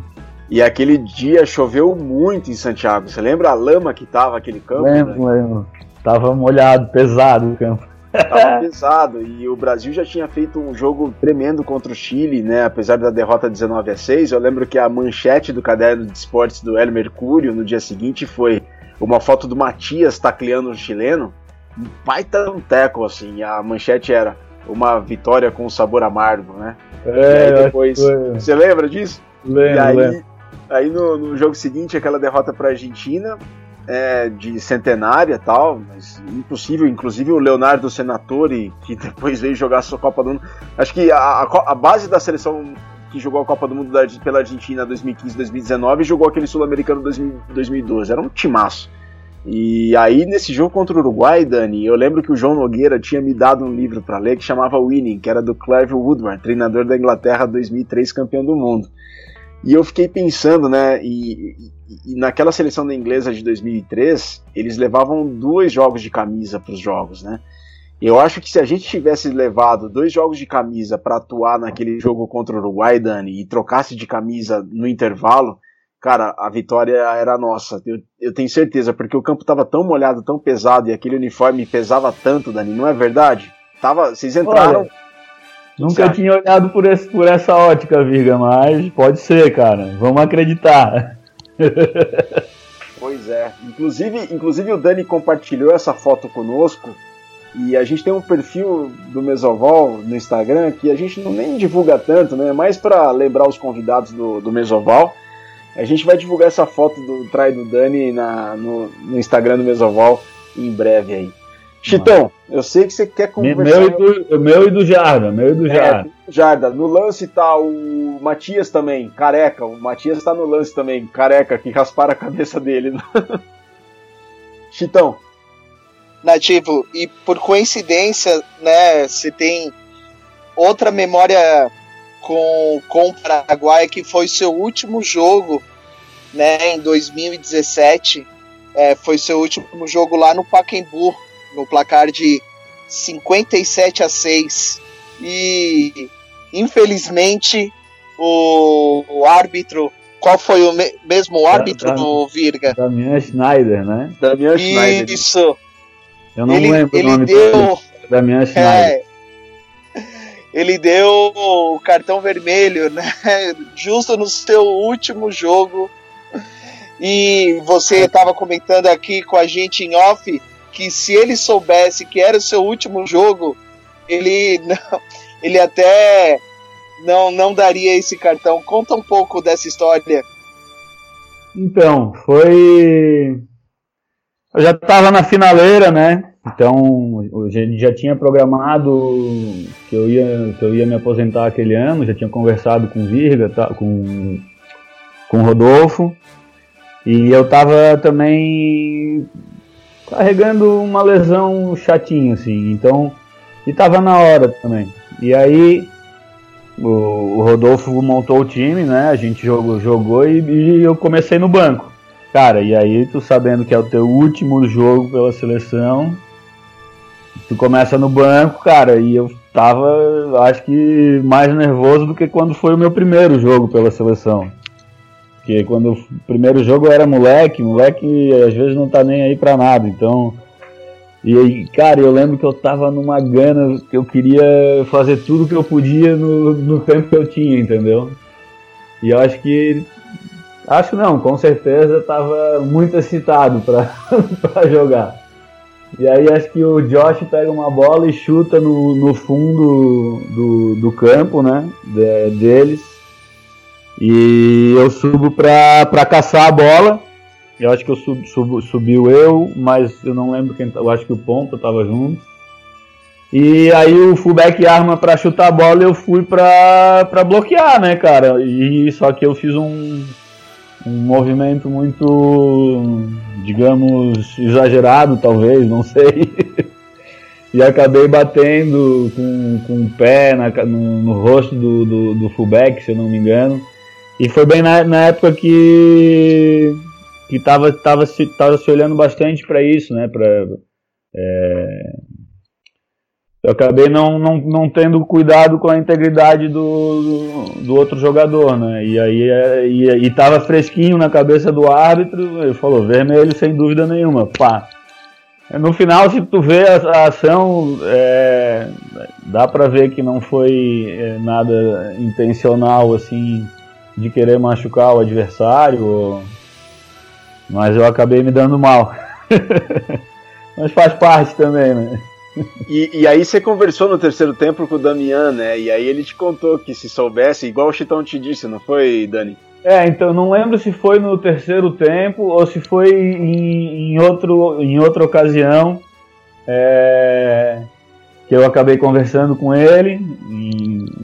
E aquele dia choveu muito em Santiago. Você lembra a lama que tava aquele campo? Lembro, né? lembro. Tava molhado, pesado o campo. Tava pesado. E o Brasil já tinha feito um jogo tremendo contra o Chile, né? Apesar da derrota 19 a 6. Eu lembro que a manchete do caderno de esportes do El Mercúrio no dia seguinte foi uma foto do Matias tacleando o chileno. Um baita um teco, assim. A manchete era uma vitória com sabor amargo, né? É, e aí depois. Você lembra disso? Lembro, e aí, lembro. Aí no, no jogo seguinte, aquela derrota para a Argentina, é, de centenária tal, mas impossível. Inclusive o Leonardo Senatore, que depois veio jogar a sua Copa do Mundo. Acho que a, a base da seleção que jogou a Copa do Mundo da, pela Argentina 2015-2019 jogou aquele Sul-Americano 2012. Era um timaço. E aí, nesse jogo contra o Uruguai, Dani, eu lembro que o João Nogueira tinha me dado um livro para ler que chamava Winning, que era do Clive Woodward, treinador da Inglaterra 2003, campeão do mundo. E eu fiquei pensando, né, e, e, e naquela seleção da inglesa de 2003, eles levavam dois jogos de camisa para os jogos, né? Eu acho que se a gente tivesse levado dois jogos de camisa para atuar naquele jogo contra o Uruguai, Dani, e trocasse de camisa no intervalo, cara, a vitória era nossa. Eu, eu tenho certeza, porque o campo estava tão molhado, tão pesado, e aquele uniforme pesava tanto, Dani, não é verdade? Tava, vocês entraram. Olha Nunca tinha olhado por, esse, por essa ótica, Virga, mas pode ser, cara. Vamos acreditar. pois é. Inclusive, inclusive o Dani compartilhou essa foto conosco. E a gente tem um perfil do Mesoval no Instagram que a gente não nem divulga tanto, né? Mais para lembrar os convidados do, do Mesoval. A gente vai divulgar essa foto do trai do Dani na, no, no Instagram do Mesoval em breve aí. Chitão, eu sei que você quer conversar. Meu e do, meu e do Jarda, meu e do Jarda. É, Jarda. No lance tá o Matias também, careca. O Matias tá no lance também, careca, que rasparam a cabeça dele. Chitão, Nativo, e por coincidência, né, você tem outra memória com, com o Paraguai, que foi seu último jogo, né, em 2017. É, foi seu último jogo lá no Pacaembu, no placar de 57 a 6. E infelizmente o, o árbitro. Qual foi o me mesmo árbitro da, do Virga? Damian Schneider, né? Damian Schneider. Isso. Eu não ele, lembro ele o nome deu, dele. Damian é, Schneider. É, ele deu o cartão vermelho, né? Justo no seu último jogo. E você estava comentando aqui com a gente em off que se ele soubesse que era o seu último jogo, ele não, ele até não não daria esse cartão. Conta um pouco dessa história. Então, foi eu já estava na finaleira, né? Então, gente já tinha programado que eu ia que eu ia me aposentar aquele ano, já tinha conversado com Virga, tá, com com Rodolfo. E eu estava também carregando uma lesão chatinha, assim. Então, e tava na hora também. E aí o, o Rodolfo montou o time, né? A gente jogou, jogou e, e, eu comecei no banco. Cara, e aí tu sabendo que é o teu último jogo pela seleção, tu começa no banco, cara, e eu tava, acho que mais nervoso do que quando foi o meu primeiro jogo pela seleção. Porque quando o primeiro jogo eu era moleque, moleque às vezes não tá nem aí pra nada, então. E aí, cara, eu lembro que eu tava numa gana que eu queria fazer tudo que eu podia no, no tempo que eu tinha, entendeu? E eu acho que. Acho não, com certeza tava muito excitado pra, pra jogar. E aí acho que o Josh pega uma bola e chuta no, no fundo do, do campo, né? De, deles. E eu subo pra caçar a bola. Eu acho que eu sub, sub, subiu eu, mas eu não lembro quem. Eu acho que o Ponta tava junto. E aí o fullback arma para chutar a bola e eu fui pra bloquear, né, cara? E só que eu fiz um, um movimento muito, digamos, exagerado, talvez, não sei. e acabei batendo com, com o pé na, no, no rosto do, do, do fullback, se eu não me engano. E foi bem na, na época que que tava, tava, se, tava se olhando bastante para isso, né? Pra, é... Eu acabei não, não, não tendo cuidado com a integridade do, do, do outro jogador, né? E aí é, e, e tava fresquinho na cabeça do árbitro, ele falou, vermelho sem dúvida nenhuma, pá. No final, se tu vê a, a ação, é, dá para ver que não foi é, nada intencional, assim, de querer machucar o adversário, mas eu acabei me dando mal. mas faz parte também, né? E, e, aí você conversou no terceiro tempo com o Damian, né? E aí ele te contou que se soubesse, igual o Chitão te disse, não foi, Dani? É, então não lembro se foi no terceiro tempo ou se foi em, em outro, em outra ocasião. É, que eu acabei conversando com ele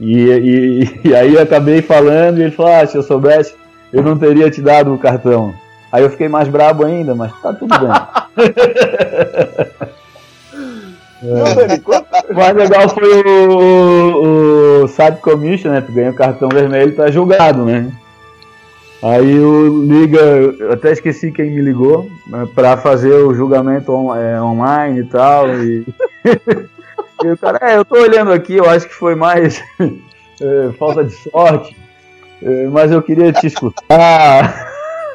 e, e, e, aí acabei falando e ele falou, ah, se eu soubesse, eu não teria te dado o cartão. Aí eu fiquei mais brabo ainda, mas tá tudo bem. é. O mais legal foi o, o, o Side Commission, né? Tu ganha o cartão vermelho e tá julgado, né? Aí o liga, eu até esqueci quem me ligou, né, para fazer o julgamento on, é, online e tal. E... E o cara, é, eu tô olhando aqui, eu acho que foi mais é, falta de sorte, é, mas eu queria te escutar.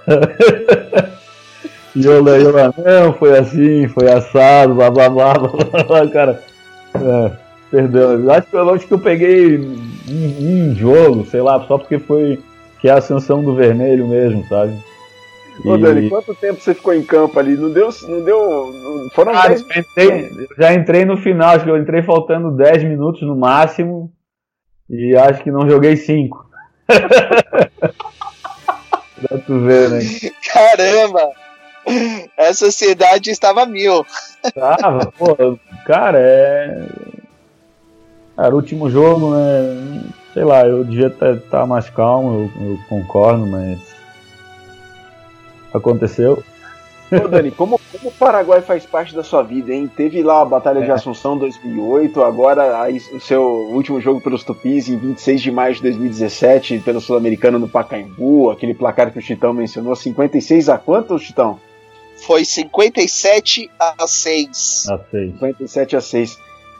e eu leio lá, não, foi assim, foi assado, blá blá blá blá blá, cara. É, perdão, acho, eu acho que eu peguei um, um jogo, sei lá, só porque foi que é a ascensão do vermelho mesmo, sabe? Ô, e... Dani, quanto tempo você ficou em campo ali? Não deu. Não deu foram ah, 10 eu, entrei, eu já entrei no final, acho que eu entrei faltando 10 minutos no máximo. E acho que não joguei 5. pra tu ver, né? Caramba! Essa cidade estava mil. Tava, pô, cara, é. Cara, o último jogo, né? Sei lá, eu devia estar tá mais calmo, eu, eu concordo, mas aconteceu. Ô, Dani, como, como, o Paraguai faz parte da sua vida, hein? Teve lá a Batalha é. de Assunção 2008, agora aí, o seu último jogo pelos Tupis em 26 de maio de 2017, pelo Sul-Americano no Pacaembu, aquele placar que o Chitão mencionou, 56 a quanto, Chitão? Foi 57 a 6. A 6. 57 a 6.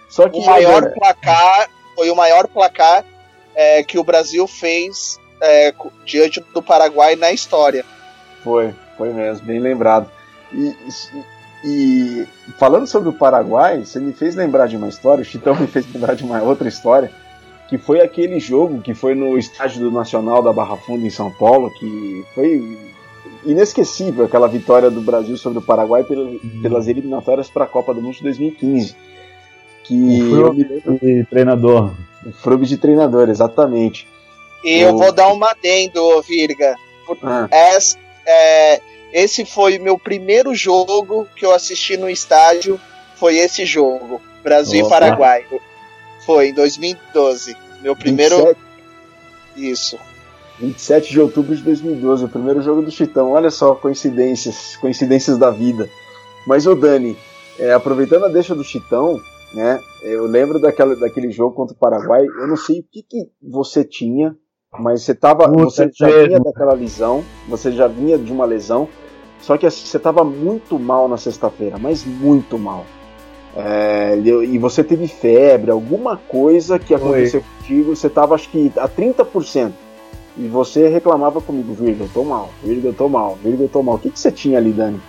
Só que o maior placar foi o maior placar é, que o Brasil fez é, diante do Paraguai na história. Foi, foi mesmo, bem lembrado. E, e, falando sobre o Paraguai, você me fez lembrar de uma história, o Chitão me fez lembrar de uma outra história, que foi aquele jogo que foi no estádio do Nacional da Barra Funda em São Paulo, que foi inesquecível aquela vitória do Brasil sobre o Paraguai pelas, pelas eliminatórias para a Copa do Mundo de 2015. Que o de treinador. O Frube de treinador, exatamente. E eu vou dar uma adendo, Virga. Ah. Essa, é, esse foi meu primeiro jogo que eu assisti no estádio. Foi esse jogo, Brasil Opa. e Paraguai. Foi em 2012. Meu primeiro. 27. Isso. 27 de outubro de 2012, o primeiro jogo do Chitão. Olha só, coincidências, coincidências da vida. Mas o Dani, é, aproveitando a deixa do Chitão, né? Eu lembro daquela, daquele jogo contra o Paraguai. Eu não sei o que, que você tinha, mas você tava, Puta você já vinha daquela lesão, você já vinha de uma lesão. Só que assim, você estava muito mal na sexta-feira, mas muito mal. É, e você teve febre, alguma coisa que aconteceu Oi. contigo, você estava acho que a 30%. E você reclamava comigo, Virga, eu tô mal, Virga, eu tô mal, Virga, eu tô mal. O que, que você tinha ali, Dani?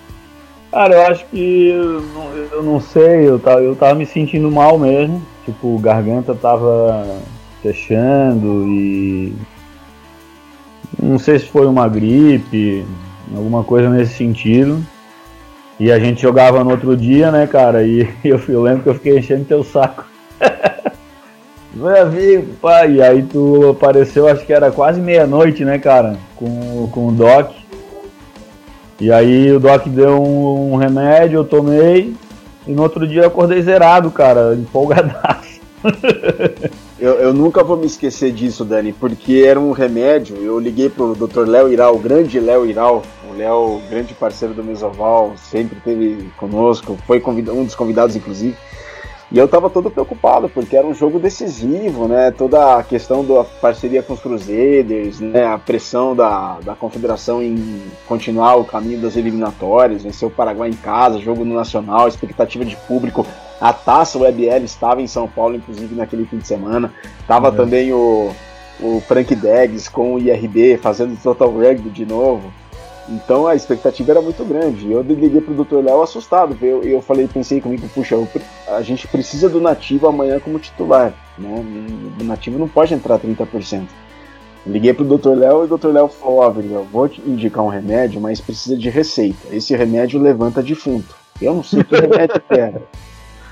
Cara, eu acho que eu não, eu não sei, eu tava, eu tava me sentindo mal mesmo. Tipo, garganta tava fechando e. Não sei se foi uma gripe, alguma coisa nesse sentido. E a gente jogava no outro dia, né, cara? E eu, eu lembro que eu fiquei enchendo teu saco. Meu amigo, pai, e aí tu apareceu, acho que era quase meia-noite, né, cara? Com, com o Doc. E aí o Doc deu um, um, remédio, eu tomei, e no outro dia eu acordei zerado, cara, empolgadaço. Eu, eu nunca vou me esquecer disso, Dani, porque era um remédio, eu liguei pro Dr. Léo Iral, o grande Léo Iral, o Léo, grande parceiro do Mesoval, sempre teve conosco, foi um dos convidados, inclusive. E eu estava todo preocupado, porque era um jogo decisivo, né? Toda a questão da parceria com os Crusaders, né? A pressão da, da confederação em continuar o caminho das eliminatórias, vencer o Paraguai em casa, jogo no Nacional, expectativa de público. A taça WebL estava em São Paulo, inclusive, naquele fim de semana. Tava uhum. também o, o Frank Deggs com o IRB fazendo Total Rugby de novo. Então a expectativa era muito grande. Eu liguei pro Dr. Léo assustado. Eu, eu falei, pensei comigo, puxa, eu, a gente precisa do nativo amanhã como titular. Né? O nativo não pode entrar 30%. Liguei pro Dr. Léo e o Dr. Léo falou, ó, oh, vou te indicar um remédio, mas precisa de receita. Esse remédio levanta defunto. Eu não sei que remédio era.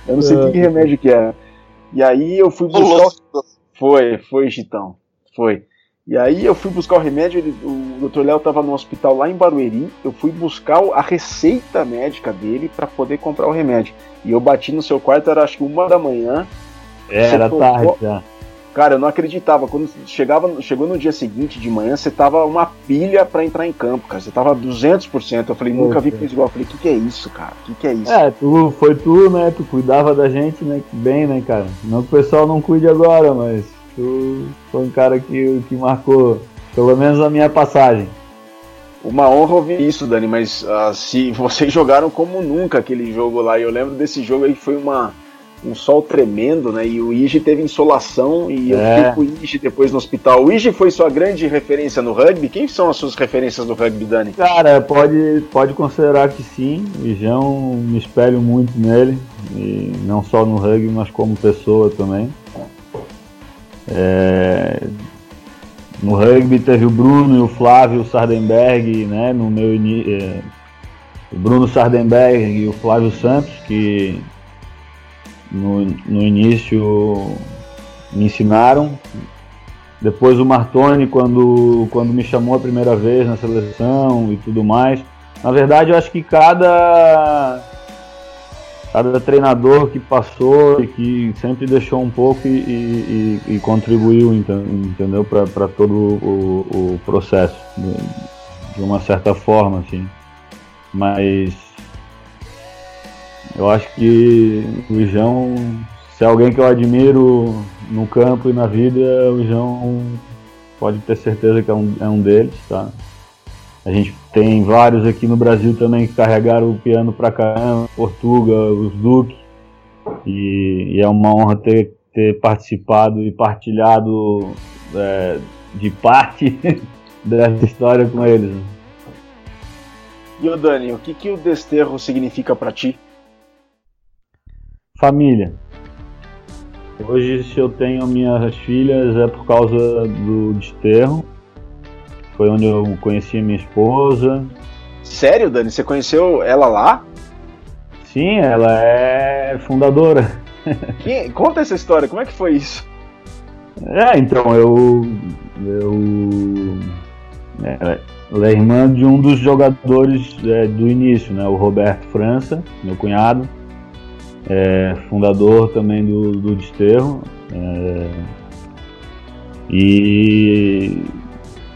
Eu não sei que remédio que era. E aí eu fui buscar. Foi, foi, Gitão. Foi. E aí eu fui buscar o remédio, ele, o Dr. Léo estava no hospital lá em Barueri, eu fui buscar a receita médica dele para poder comprar o remédio. E eu bati no seu quarto, era acho que uma da manhã. Era tarde já. Cara, eu não acreditava. Quando chegava, chegou no dia seguinte de manhã, você tava uma pilha para entrar em campo, cara. Você tava 200%. Eu falei, nunca vi coisa igual. Eu falei, o que, que é isso, cara? O que, que é isso? É, tu, foi tu, né? Tu cuidava da gente, né? Bem, né, cara? Não que o pessoal não cuide agora, mas Tu foi um cara que, que marcou, pelo menos a minha passagem. Uma honra ouvir isso, Dani, mas uh, se vocês jogaram como nunca aquele jogo lá, e eu lembro desse jogo aí que foi uma, um sol tremendo, né? E o Ige teve insolação e é. eu fiquei com o Ige depois no hospital. O Ige foi sua grande referência no rugby? Quem são as suas referências no rugby, Dani? Cara, pode, pode considerar que sim. O Ijão me espelho muito nele, e não só no rugby, mas como pessoa também. É, no rugby teve o Bruno e o Flávio Sardenberg, né? No meu é, o Bruno Sardenberg e o Flávio Santos, que no, no início me ensinaram. Depois o Martoni, quando, quando me chamou a primeira vez na seleção e tudo mais. Na verdade, eu acho que cada cada treinador que passou e que sempre deixou um pouco e, e, e contribuiu, entendeu, para todo o, o processo, de, de, uma certa forma, assim. Mas eu acho que o João, se é alguém que eu admiro no campo e na vida, o João pode ter certeza que é um, é um deles, tá? A gente tem vários aqui no Brasil também que carregaram o piano pra caramba, Portugal, os Duque, e, e, é uma honra ter, ter participado e partilhado é, de parte dessa história com eles. E o Dani, o que, que o desterro significa para ti? Família. Hoje, se eu tenho minhas filhas, é por causa do desterro. Foi onde eu conheci minha esposa. Sério, Dani? Você conheceu ela lá? Sim, ela é fundadora. Que, conta essa história, como é que foi isso? É, então, eu. Eu. É, ela é irmã de um dos jogadores é, do início, né? O Roberto França, meu cunhado, é, fundador também do, do Desterro. É, e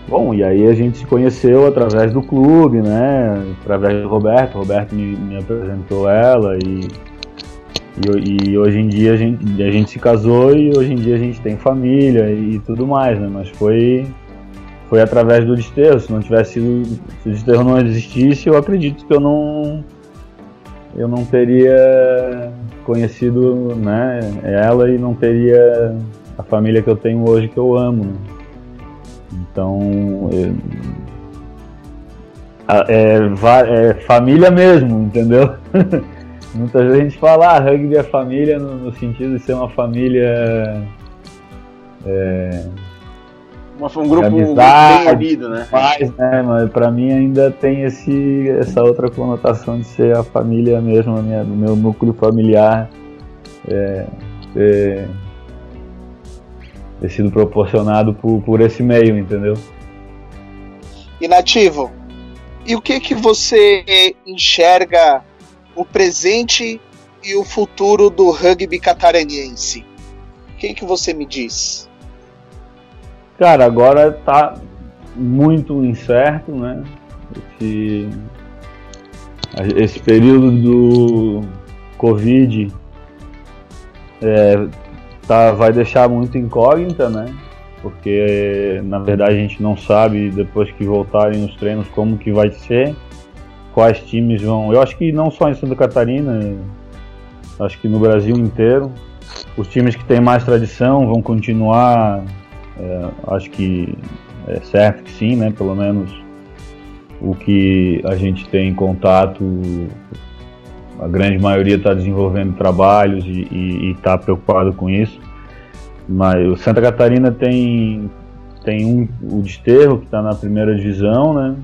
bom, e aí a gente se conheceu através do clube, né? Através do Roberto. O Roberto me, me apresentou ela e, e, e, hoje em dia a gente, a gente se casou e hoje em dia a gente tem família e tudo mais, né? Mas foi foi através do desterro. Se não tivesse sido, se o desterro não existisse, eu acredito que eu não eu não teria conhecido, né, ela e não teria a família que eu tenho hoje que eu amo. Né? Então, é, é, família mesmo, entendeu? Muita gente fala, ah, rugby é família no, no sentido de ser uma família é, um grupo amizade, bem unido, né? Mas, né? Mas pra mim ainda tem esse, essa outra conotação de ser a família mesmo, a minha, o meu núcleo familiar é, ter, ter sido proporcionado por, por esse meio, entendeu? E nativo, e o que que você enxerga o presente e o futuro do rugby catarinense? O que que você me diz? Cara, agora tá muito incerto, né? Esse, esse período do Covid é, tá, vai deixar muito incógnita, né? Porque na verdade a gente não sabe depois que voltarem os treinos como que vai ser, quais times vão. Eu acho que não só em Santa Catarina, acho que no Brasil inteiro, os times que têm mais tradição vão continuar é, acho que é certo que sim, né? Pelo menos o que a gente tem em contato, a grande maioria está desenvolvendo trabalhos e está preocupado com isso. Mas o Santa Catarina tem, tem um, o Desterro, que está na primeira divisão, né?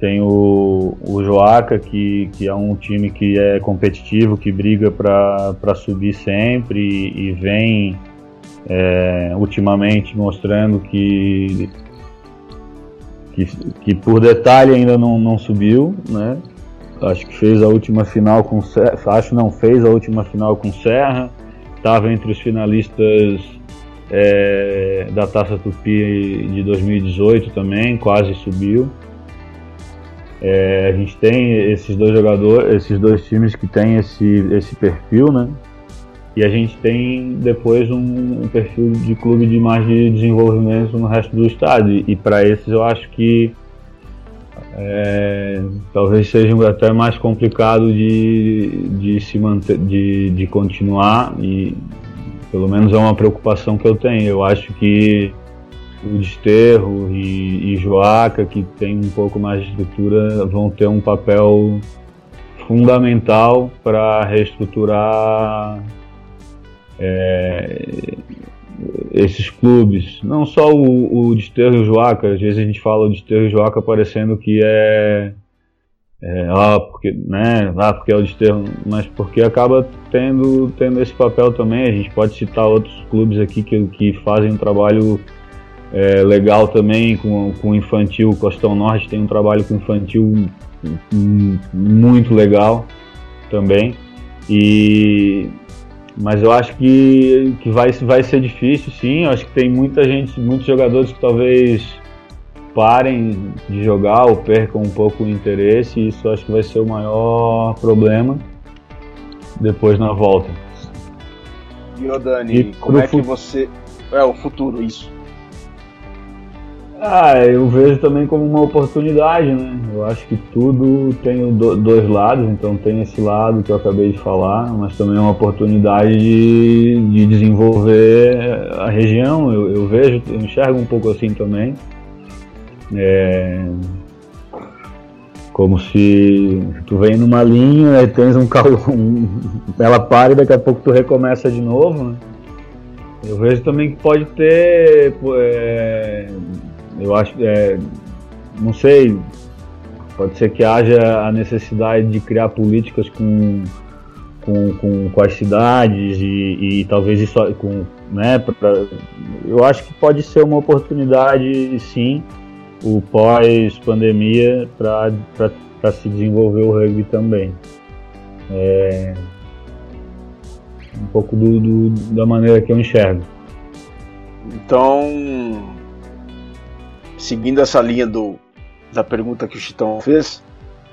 Tem o, o Joaca, que, que é um time que é competitivo, que briga para subir sempre e, e vem é, ultimamente mostrando que, que, que, por detalhe ainda não, não subiu, né? Acho que fez a última final com Serra, acho não fez a última final com Serra, estava entre os finalistas é, da Taça Tupi de 2018 também, quase subiu. É, a gente tem esses dois jogadores, esses dois times que têm esse, esse perfil, né? E a gente tem depois um, perfil de clube de mais de desenvolvimento no resto do estado. E para esses eu acho que é, talvez seja até mais complicado de, de se manter, de, de continuar e pelo menos é uma preocupação que eu tenho. Eu acho que o Desterro e, e Joaca, que tem um pouco mais de estrutura, vão ter um papel fundamental para reestruturar é, esses clubes, não só o, o Desterro Joaca, às vezes a gente fala o Desterro Joaca parecendo que é, é ah, porque, né, ah, porque é o Desterro, mas porque acaba tendo, tendo esse papel também, a gente pode citar outros clubes aqui que, que fazem um trabalho é, legal também com, com infantil, o Costão Norte tem um trabalho com infantil muito legal também, e mas eu acho que, que vai, vai ser difícil, sim. Eu acho que tem muita gente, muitos jogadores que talvez parem de jogar ou percam um pouco o interesse, e isso acho que vai ser o maior problema depois na volta. E o Dani, e como é que você. É o futuro, isso. Ah, eu vejo também como uma oportunidade, né? Eu acho que tudo tem dois lados, então tem esse lado que eu acabei de falar, mas também é uma oportunidade de, de desenvolver a região. Eu, eu, vejo, eu enxergo um pouco assim também. É, como se tu vem numa linha e tens um carro, um, ela para e daqui a pouco tu recomeça de novo, né? Eu vejo também que pode ter é, eu acho, é, não sei, pode ser que haja a necessidade de criar políticas com, com, com, com as cidades e, e, talvez isso com, né, pra, eu acho que pode ser uma oportunidade sim, o pós-pandemia para se desenvolver o rugby também. É, um pouco do, do, da maneira que eu enxergo. Então, seguindo essa linha do, da pergunta que o Chitão fez,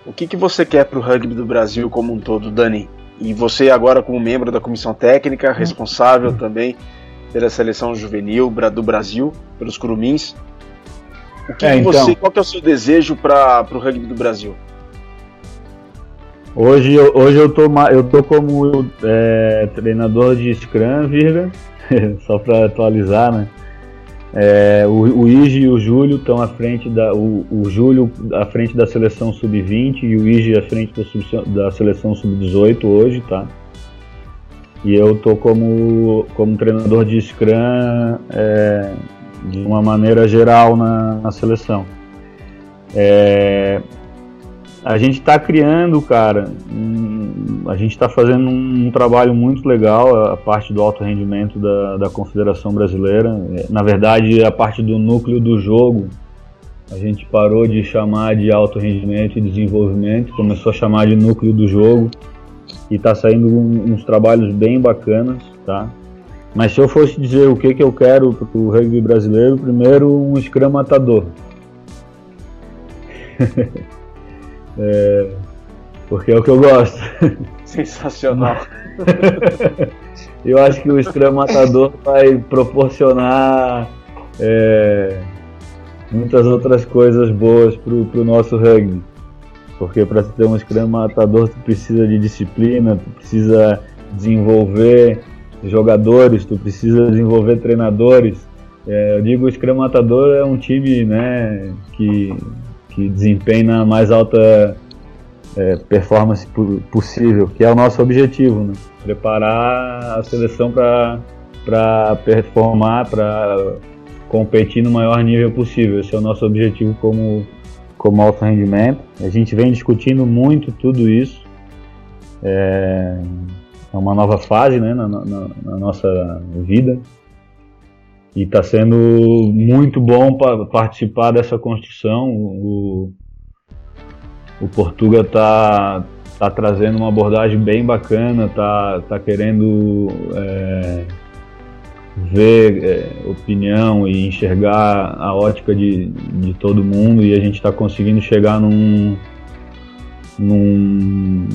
o que, que você quer para o rugby do Brasil como um todo, Dani? E você agora como membro da comissão técnica, responsável também pela seleção juvenil do Brasil, pelos Curumins, o que, é, que você, então, qual que é o seu desejo para o rugby do Brasil? Hoje, hoje eu tô, eu tô como é, treinador de Scrum, virga, só para atualizar, né? É, o, o Ige e o Júlio estão à frente da. O, o Júlio à frente da seleção sub-20 e o Ige à frente da, da seleção sub-18 hoje, tá? E eu tô como, como treinador de Scrum é, de uma maneira geral na, na seleção. É, a gente está criando, cara, um, a gente está fazendo um, um, trabalho muito legal, a parte do alto rendimento da, da Confederação Brasileira. É, na verdade, a parte do núcleo do jogo, a gente parou de chamar de alto rendimento e desenvolvimento, começou a chamar de núcleo do jogo e está saindo um, uns trabalhos bem bacanas, tá? Mas se eu fosse dizer o que, que eu quero para o rugby brasileiro, primeiro um scrum matador. É, porque é o que eu gosto. Sensacional. eu acho que o Scrum Matador vai proporcionar é, muitas outras coisas boas para o nosso rugby. Porque para ter um Scrum Matador, tu precisa de disciplina, tu precisa desenvolver jogadores, tu precisa desenvolver treinadores. É, eu digo o Scrum Matador é um time né, que que desempenhe na mais alta é, performance possível, que é o nosso objetivo, né? preparar a seleção para performar, para competir no maior nível possível. Esse é o nosso objetivo como, como alto rendimento. A gente vem discutindo muito tudo isso. É, é uma nova fase né, na, na, na nossa vida e está sendo muito bom para participar dessa construção. O, o Portuga está tá trazendo uma abordagem bem bacana, está tá querendo é, ver é, opinião e enxergar a ótica de, de todo mundo e a gente está conseguindo chegar num, num,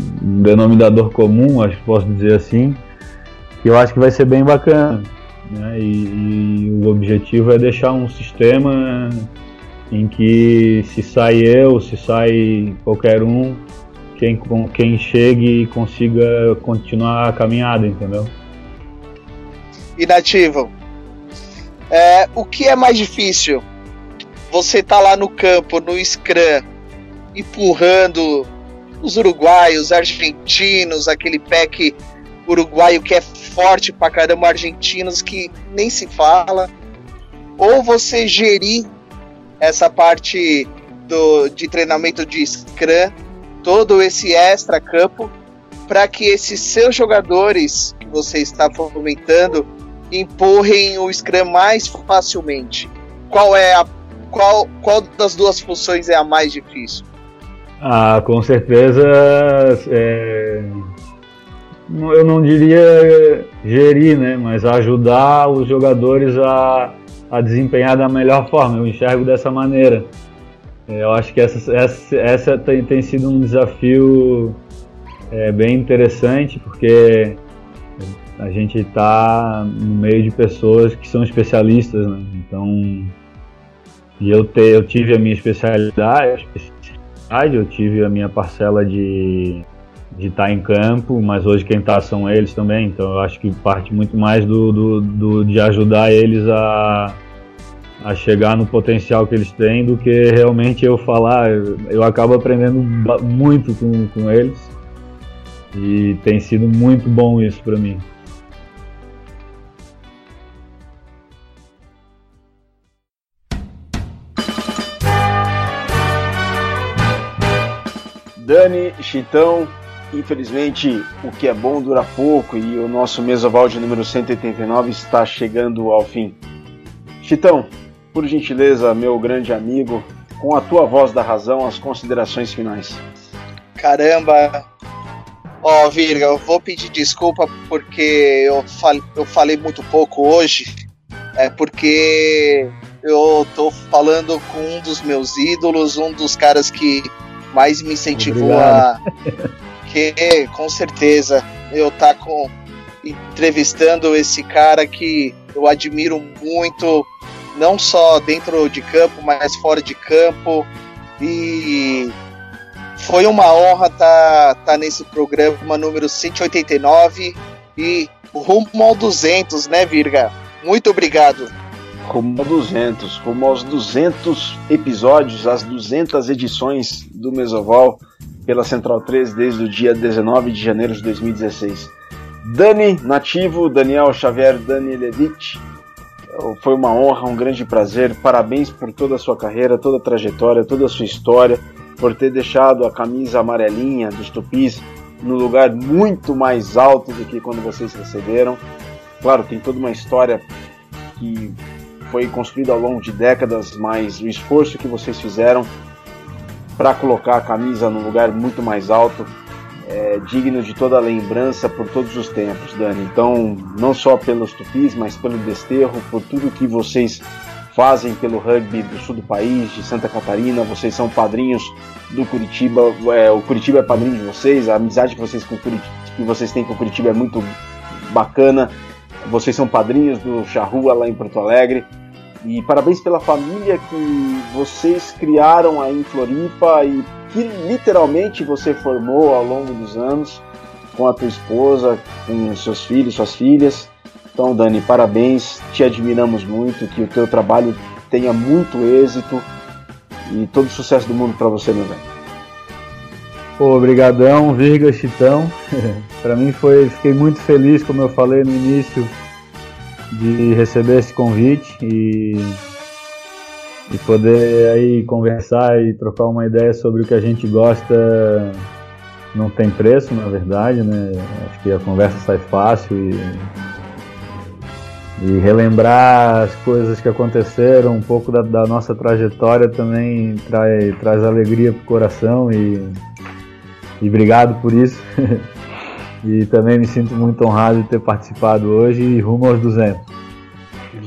denominador comum, acho que posso dizer assim, que eu acho que vai ser bem bacana. Né? E, e, o objetivo é deixar um sistema em que se sai eu, se sai qualquer um, quem, quem chegue consiga continuar a caminhada, entendeu? Inativo. É, o que é mais difícil? Você tá lá no campo, no Scrum, empurrando os uruguaios, argentinos, aquele pack uruguaio que é forte pra caramba, argentinos que nem se fala, ou você gerir essa parte do, de treinamento de Scrum, todo esse extra campo, para que esses seus jogadores que você está fomentando empurrem o Scrum mais facilmente. Qual é a qual, qual das duas funções é a mais difícil? Ah, com certeza é, eu não diria gerir, né, mas ajudar os jogadores a, a desempenhar da melhor forma. Eu enxergo dessa maneira. É, eu acho que essa, essa, essa tem, tem sido um desafio é, bem interessante, porque a gente está no meio de pessoas que são especialistas, né? Então, e eu, te, eu tive a minha especialidade, eu tive a minha parcela de de estar tá em campo, mas hoje quem está são eles também, então eu acho que parte muito mais do, do, do, de ajudar eles a, a chegar no potencial que eles têm do que realmente eu falar. Eu, eu acabo aprendendo muito com, com eles e tem sido muito bom isso para mim. Dani, Chitão, infelizmente o que é bom dura pouco e o nosso mesoval de número 189 está chegando ao fim. Chitão, por gentileza, meu grande amigo, com a tua voz da razão, as considerações finais. Caramba! Ó, oh, Virga, eu vou pedir desculpa porque eu, fal eu falei muito pouco hoje. É porque eu tô falando com um dos meus ídolos, um dos caras que mais me incentivou Obrigado. a. Que, com certeza, eu tá com entrevistando esse cara que eu admiro muito, não só dentro de campo, mas fora de campo. E foi uma honra estar tá, tá nesse programa número 189 e rumo ao 200, né, Virga? Muito obrigado rumo a 200, rumo aos 200 episódios, as 200 edições do Mesoval pela Central 3 desde o dia 19 de janeiro de 2016. Dani Nativo, Daniel Xavier Danielevich, foi uma honra, um grande prazer. Parabéns por toda a sua carreira, toda a trajetória, toda a sua história, por ter deixado a camisa amarelinha dos Tupis no lugar muito mais alto do que quando vocês receberam. Claro, tem toda uma história que foi construído ao longo de décadas, mas o esforço que vocês fizeram para colocar a camisa num lugar muito mais alto é digno de toda a lembrança por todos os tempos, Dani. Então, não só pelos tupis, mas pelo desterro, por tudo que vocês fazem pelo rugby do sul do país, de Santa Catarina, vocês são padrinhos do Curitiba, é, o Curitiba é padrinho de vocês, a amizade que vocês, com Curitiba, que vocês têm com o Curitiba é muito bacana vocês são padrinhos do Charrua lá em Porto Alegre. E parabéns pela família que vocês criaram aí em Floripa e que literalmente você formou ao longo dos anos com a tua esposa, com seus filhos, suas filhas. Então, Dani, parabéns, te admiramos muito, que o teu trabalho tenha muito êxito e todo o sucesso do mundo para você, meu velho. Obrigadão, Virga Chitão. para mim foi, fiquei muito feliz, como eu falei no início, de receber esse convite e, e poder aí conversar e trocar uma ideia sobre o que a gente gosta. Não tem preço, na verdade, né? Acho que a conversa sai fácil e, e relembrar as coisas que aconteceram, um pouco da, da nossa trajetória também traz, traz alegria pro coração e e obrigado por isso. e também me sinto muito honrado de ter participado hoje e rumo aos 200.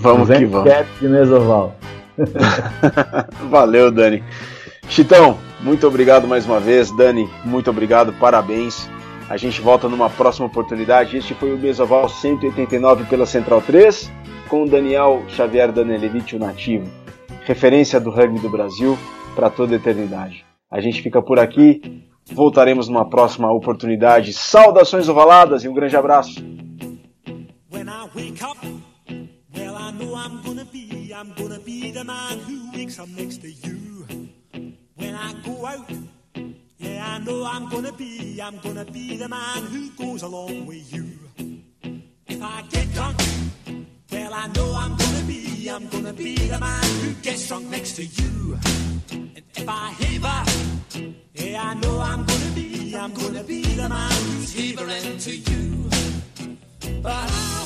Vamos 200 que vamos. de Mesoval. Valeu, Dani. Chitão, muito obrigado mais uma vez. Dani, muito obrigado, parabéns. A gente volta numa próxima oportunidade. Este foi o Mesoval 189 pela Central 3, com o Daniel Xavier Danelevich, o nativo. Referência do rugby do Brasil para toda a eternidade. A gente fica por aqui. Voltaremos numa próxima oportunidade. Saudações ovaladas e um grande abraço. If I get drunk, well, I know I'm gonna be, I'm gonna be the man who gets drunk next to you. And if I heaver, yeah, I know I'm gonna be, I'm gonna be the man who's heavering to you. But I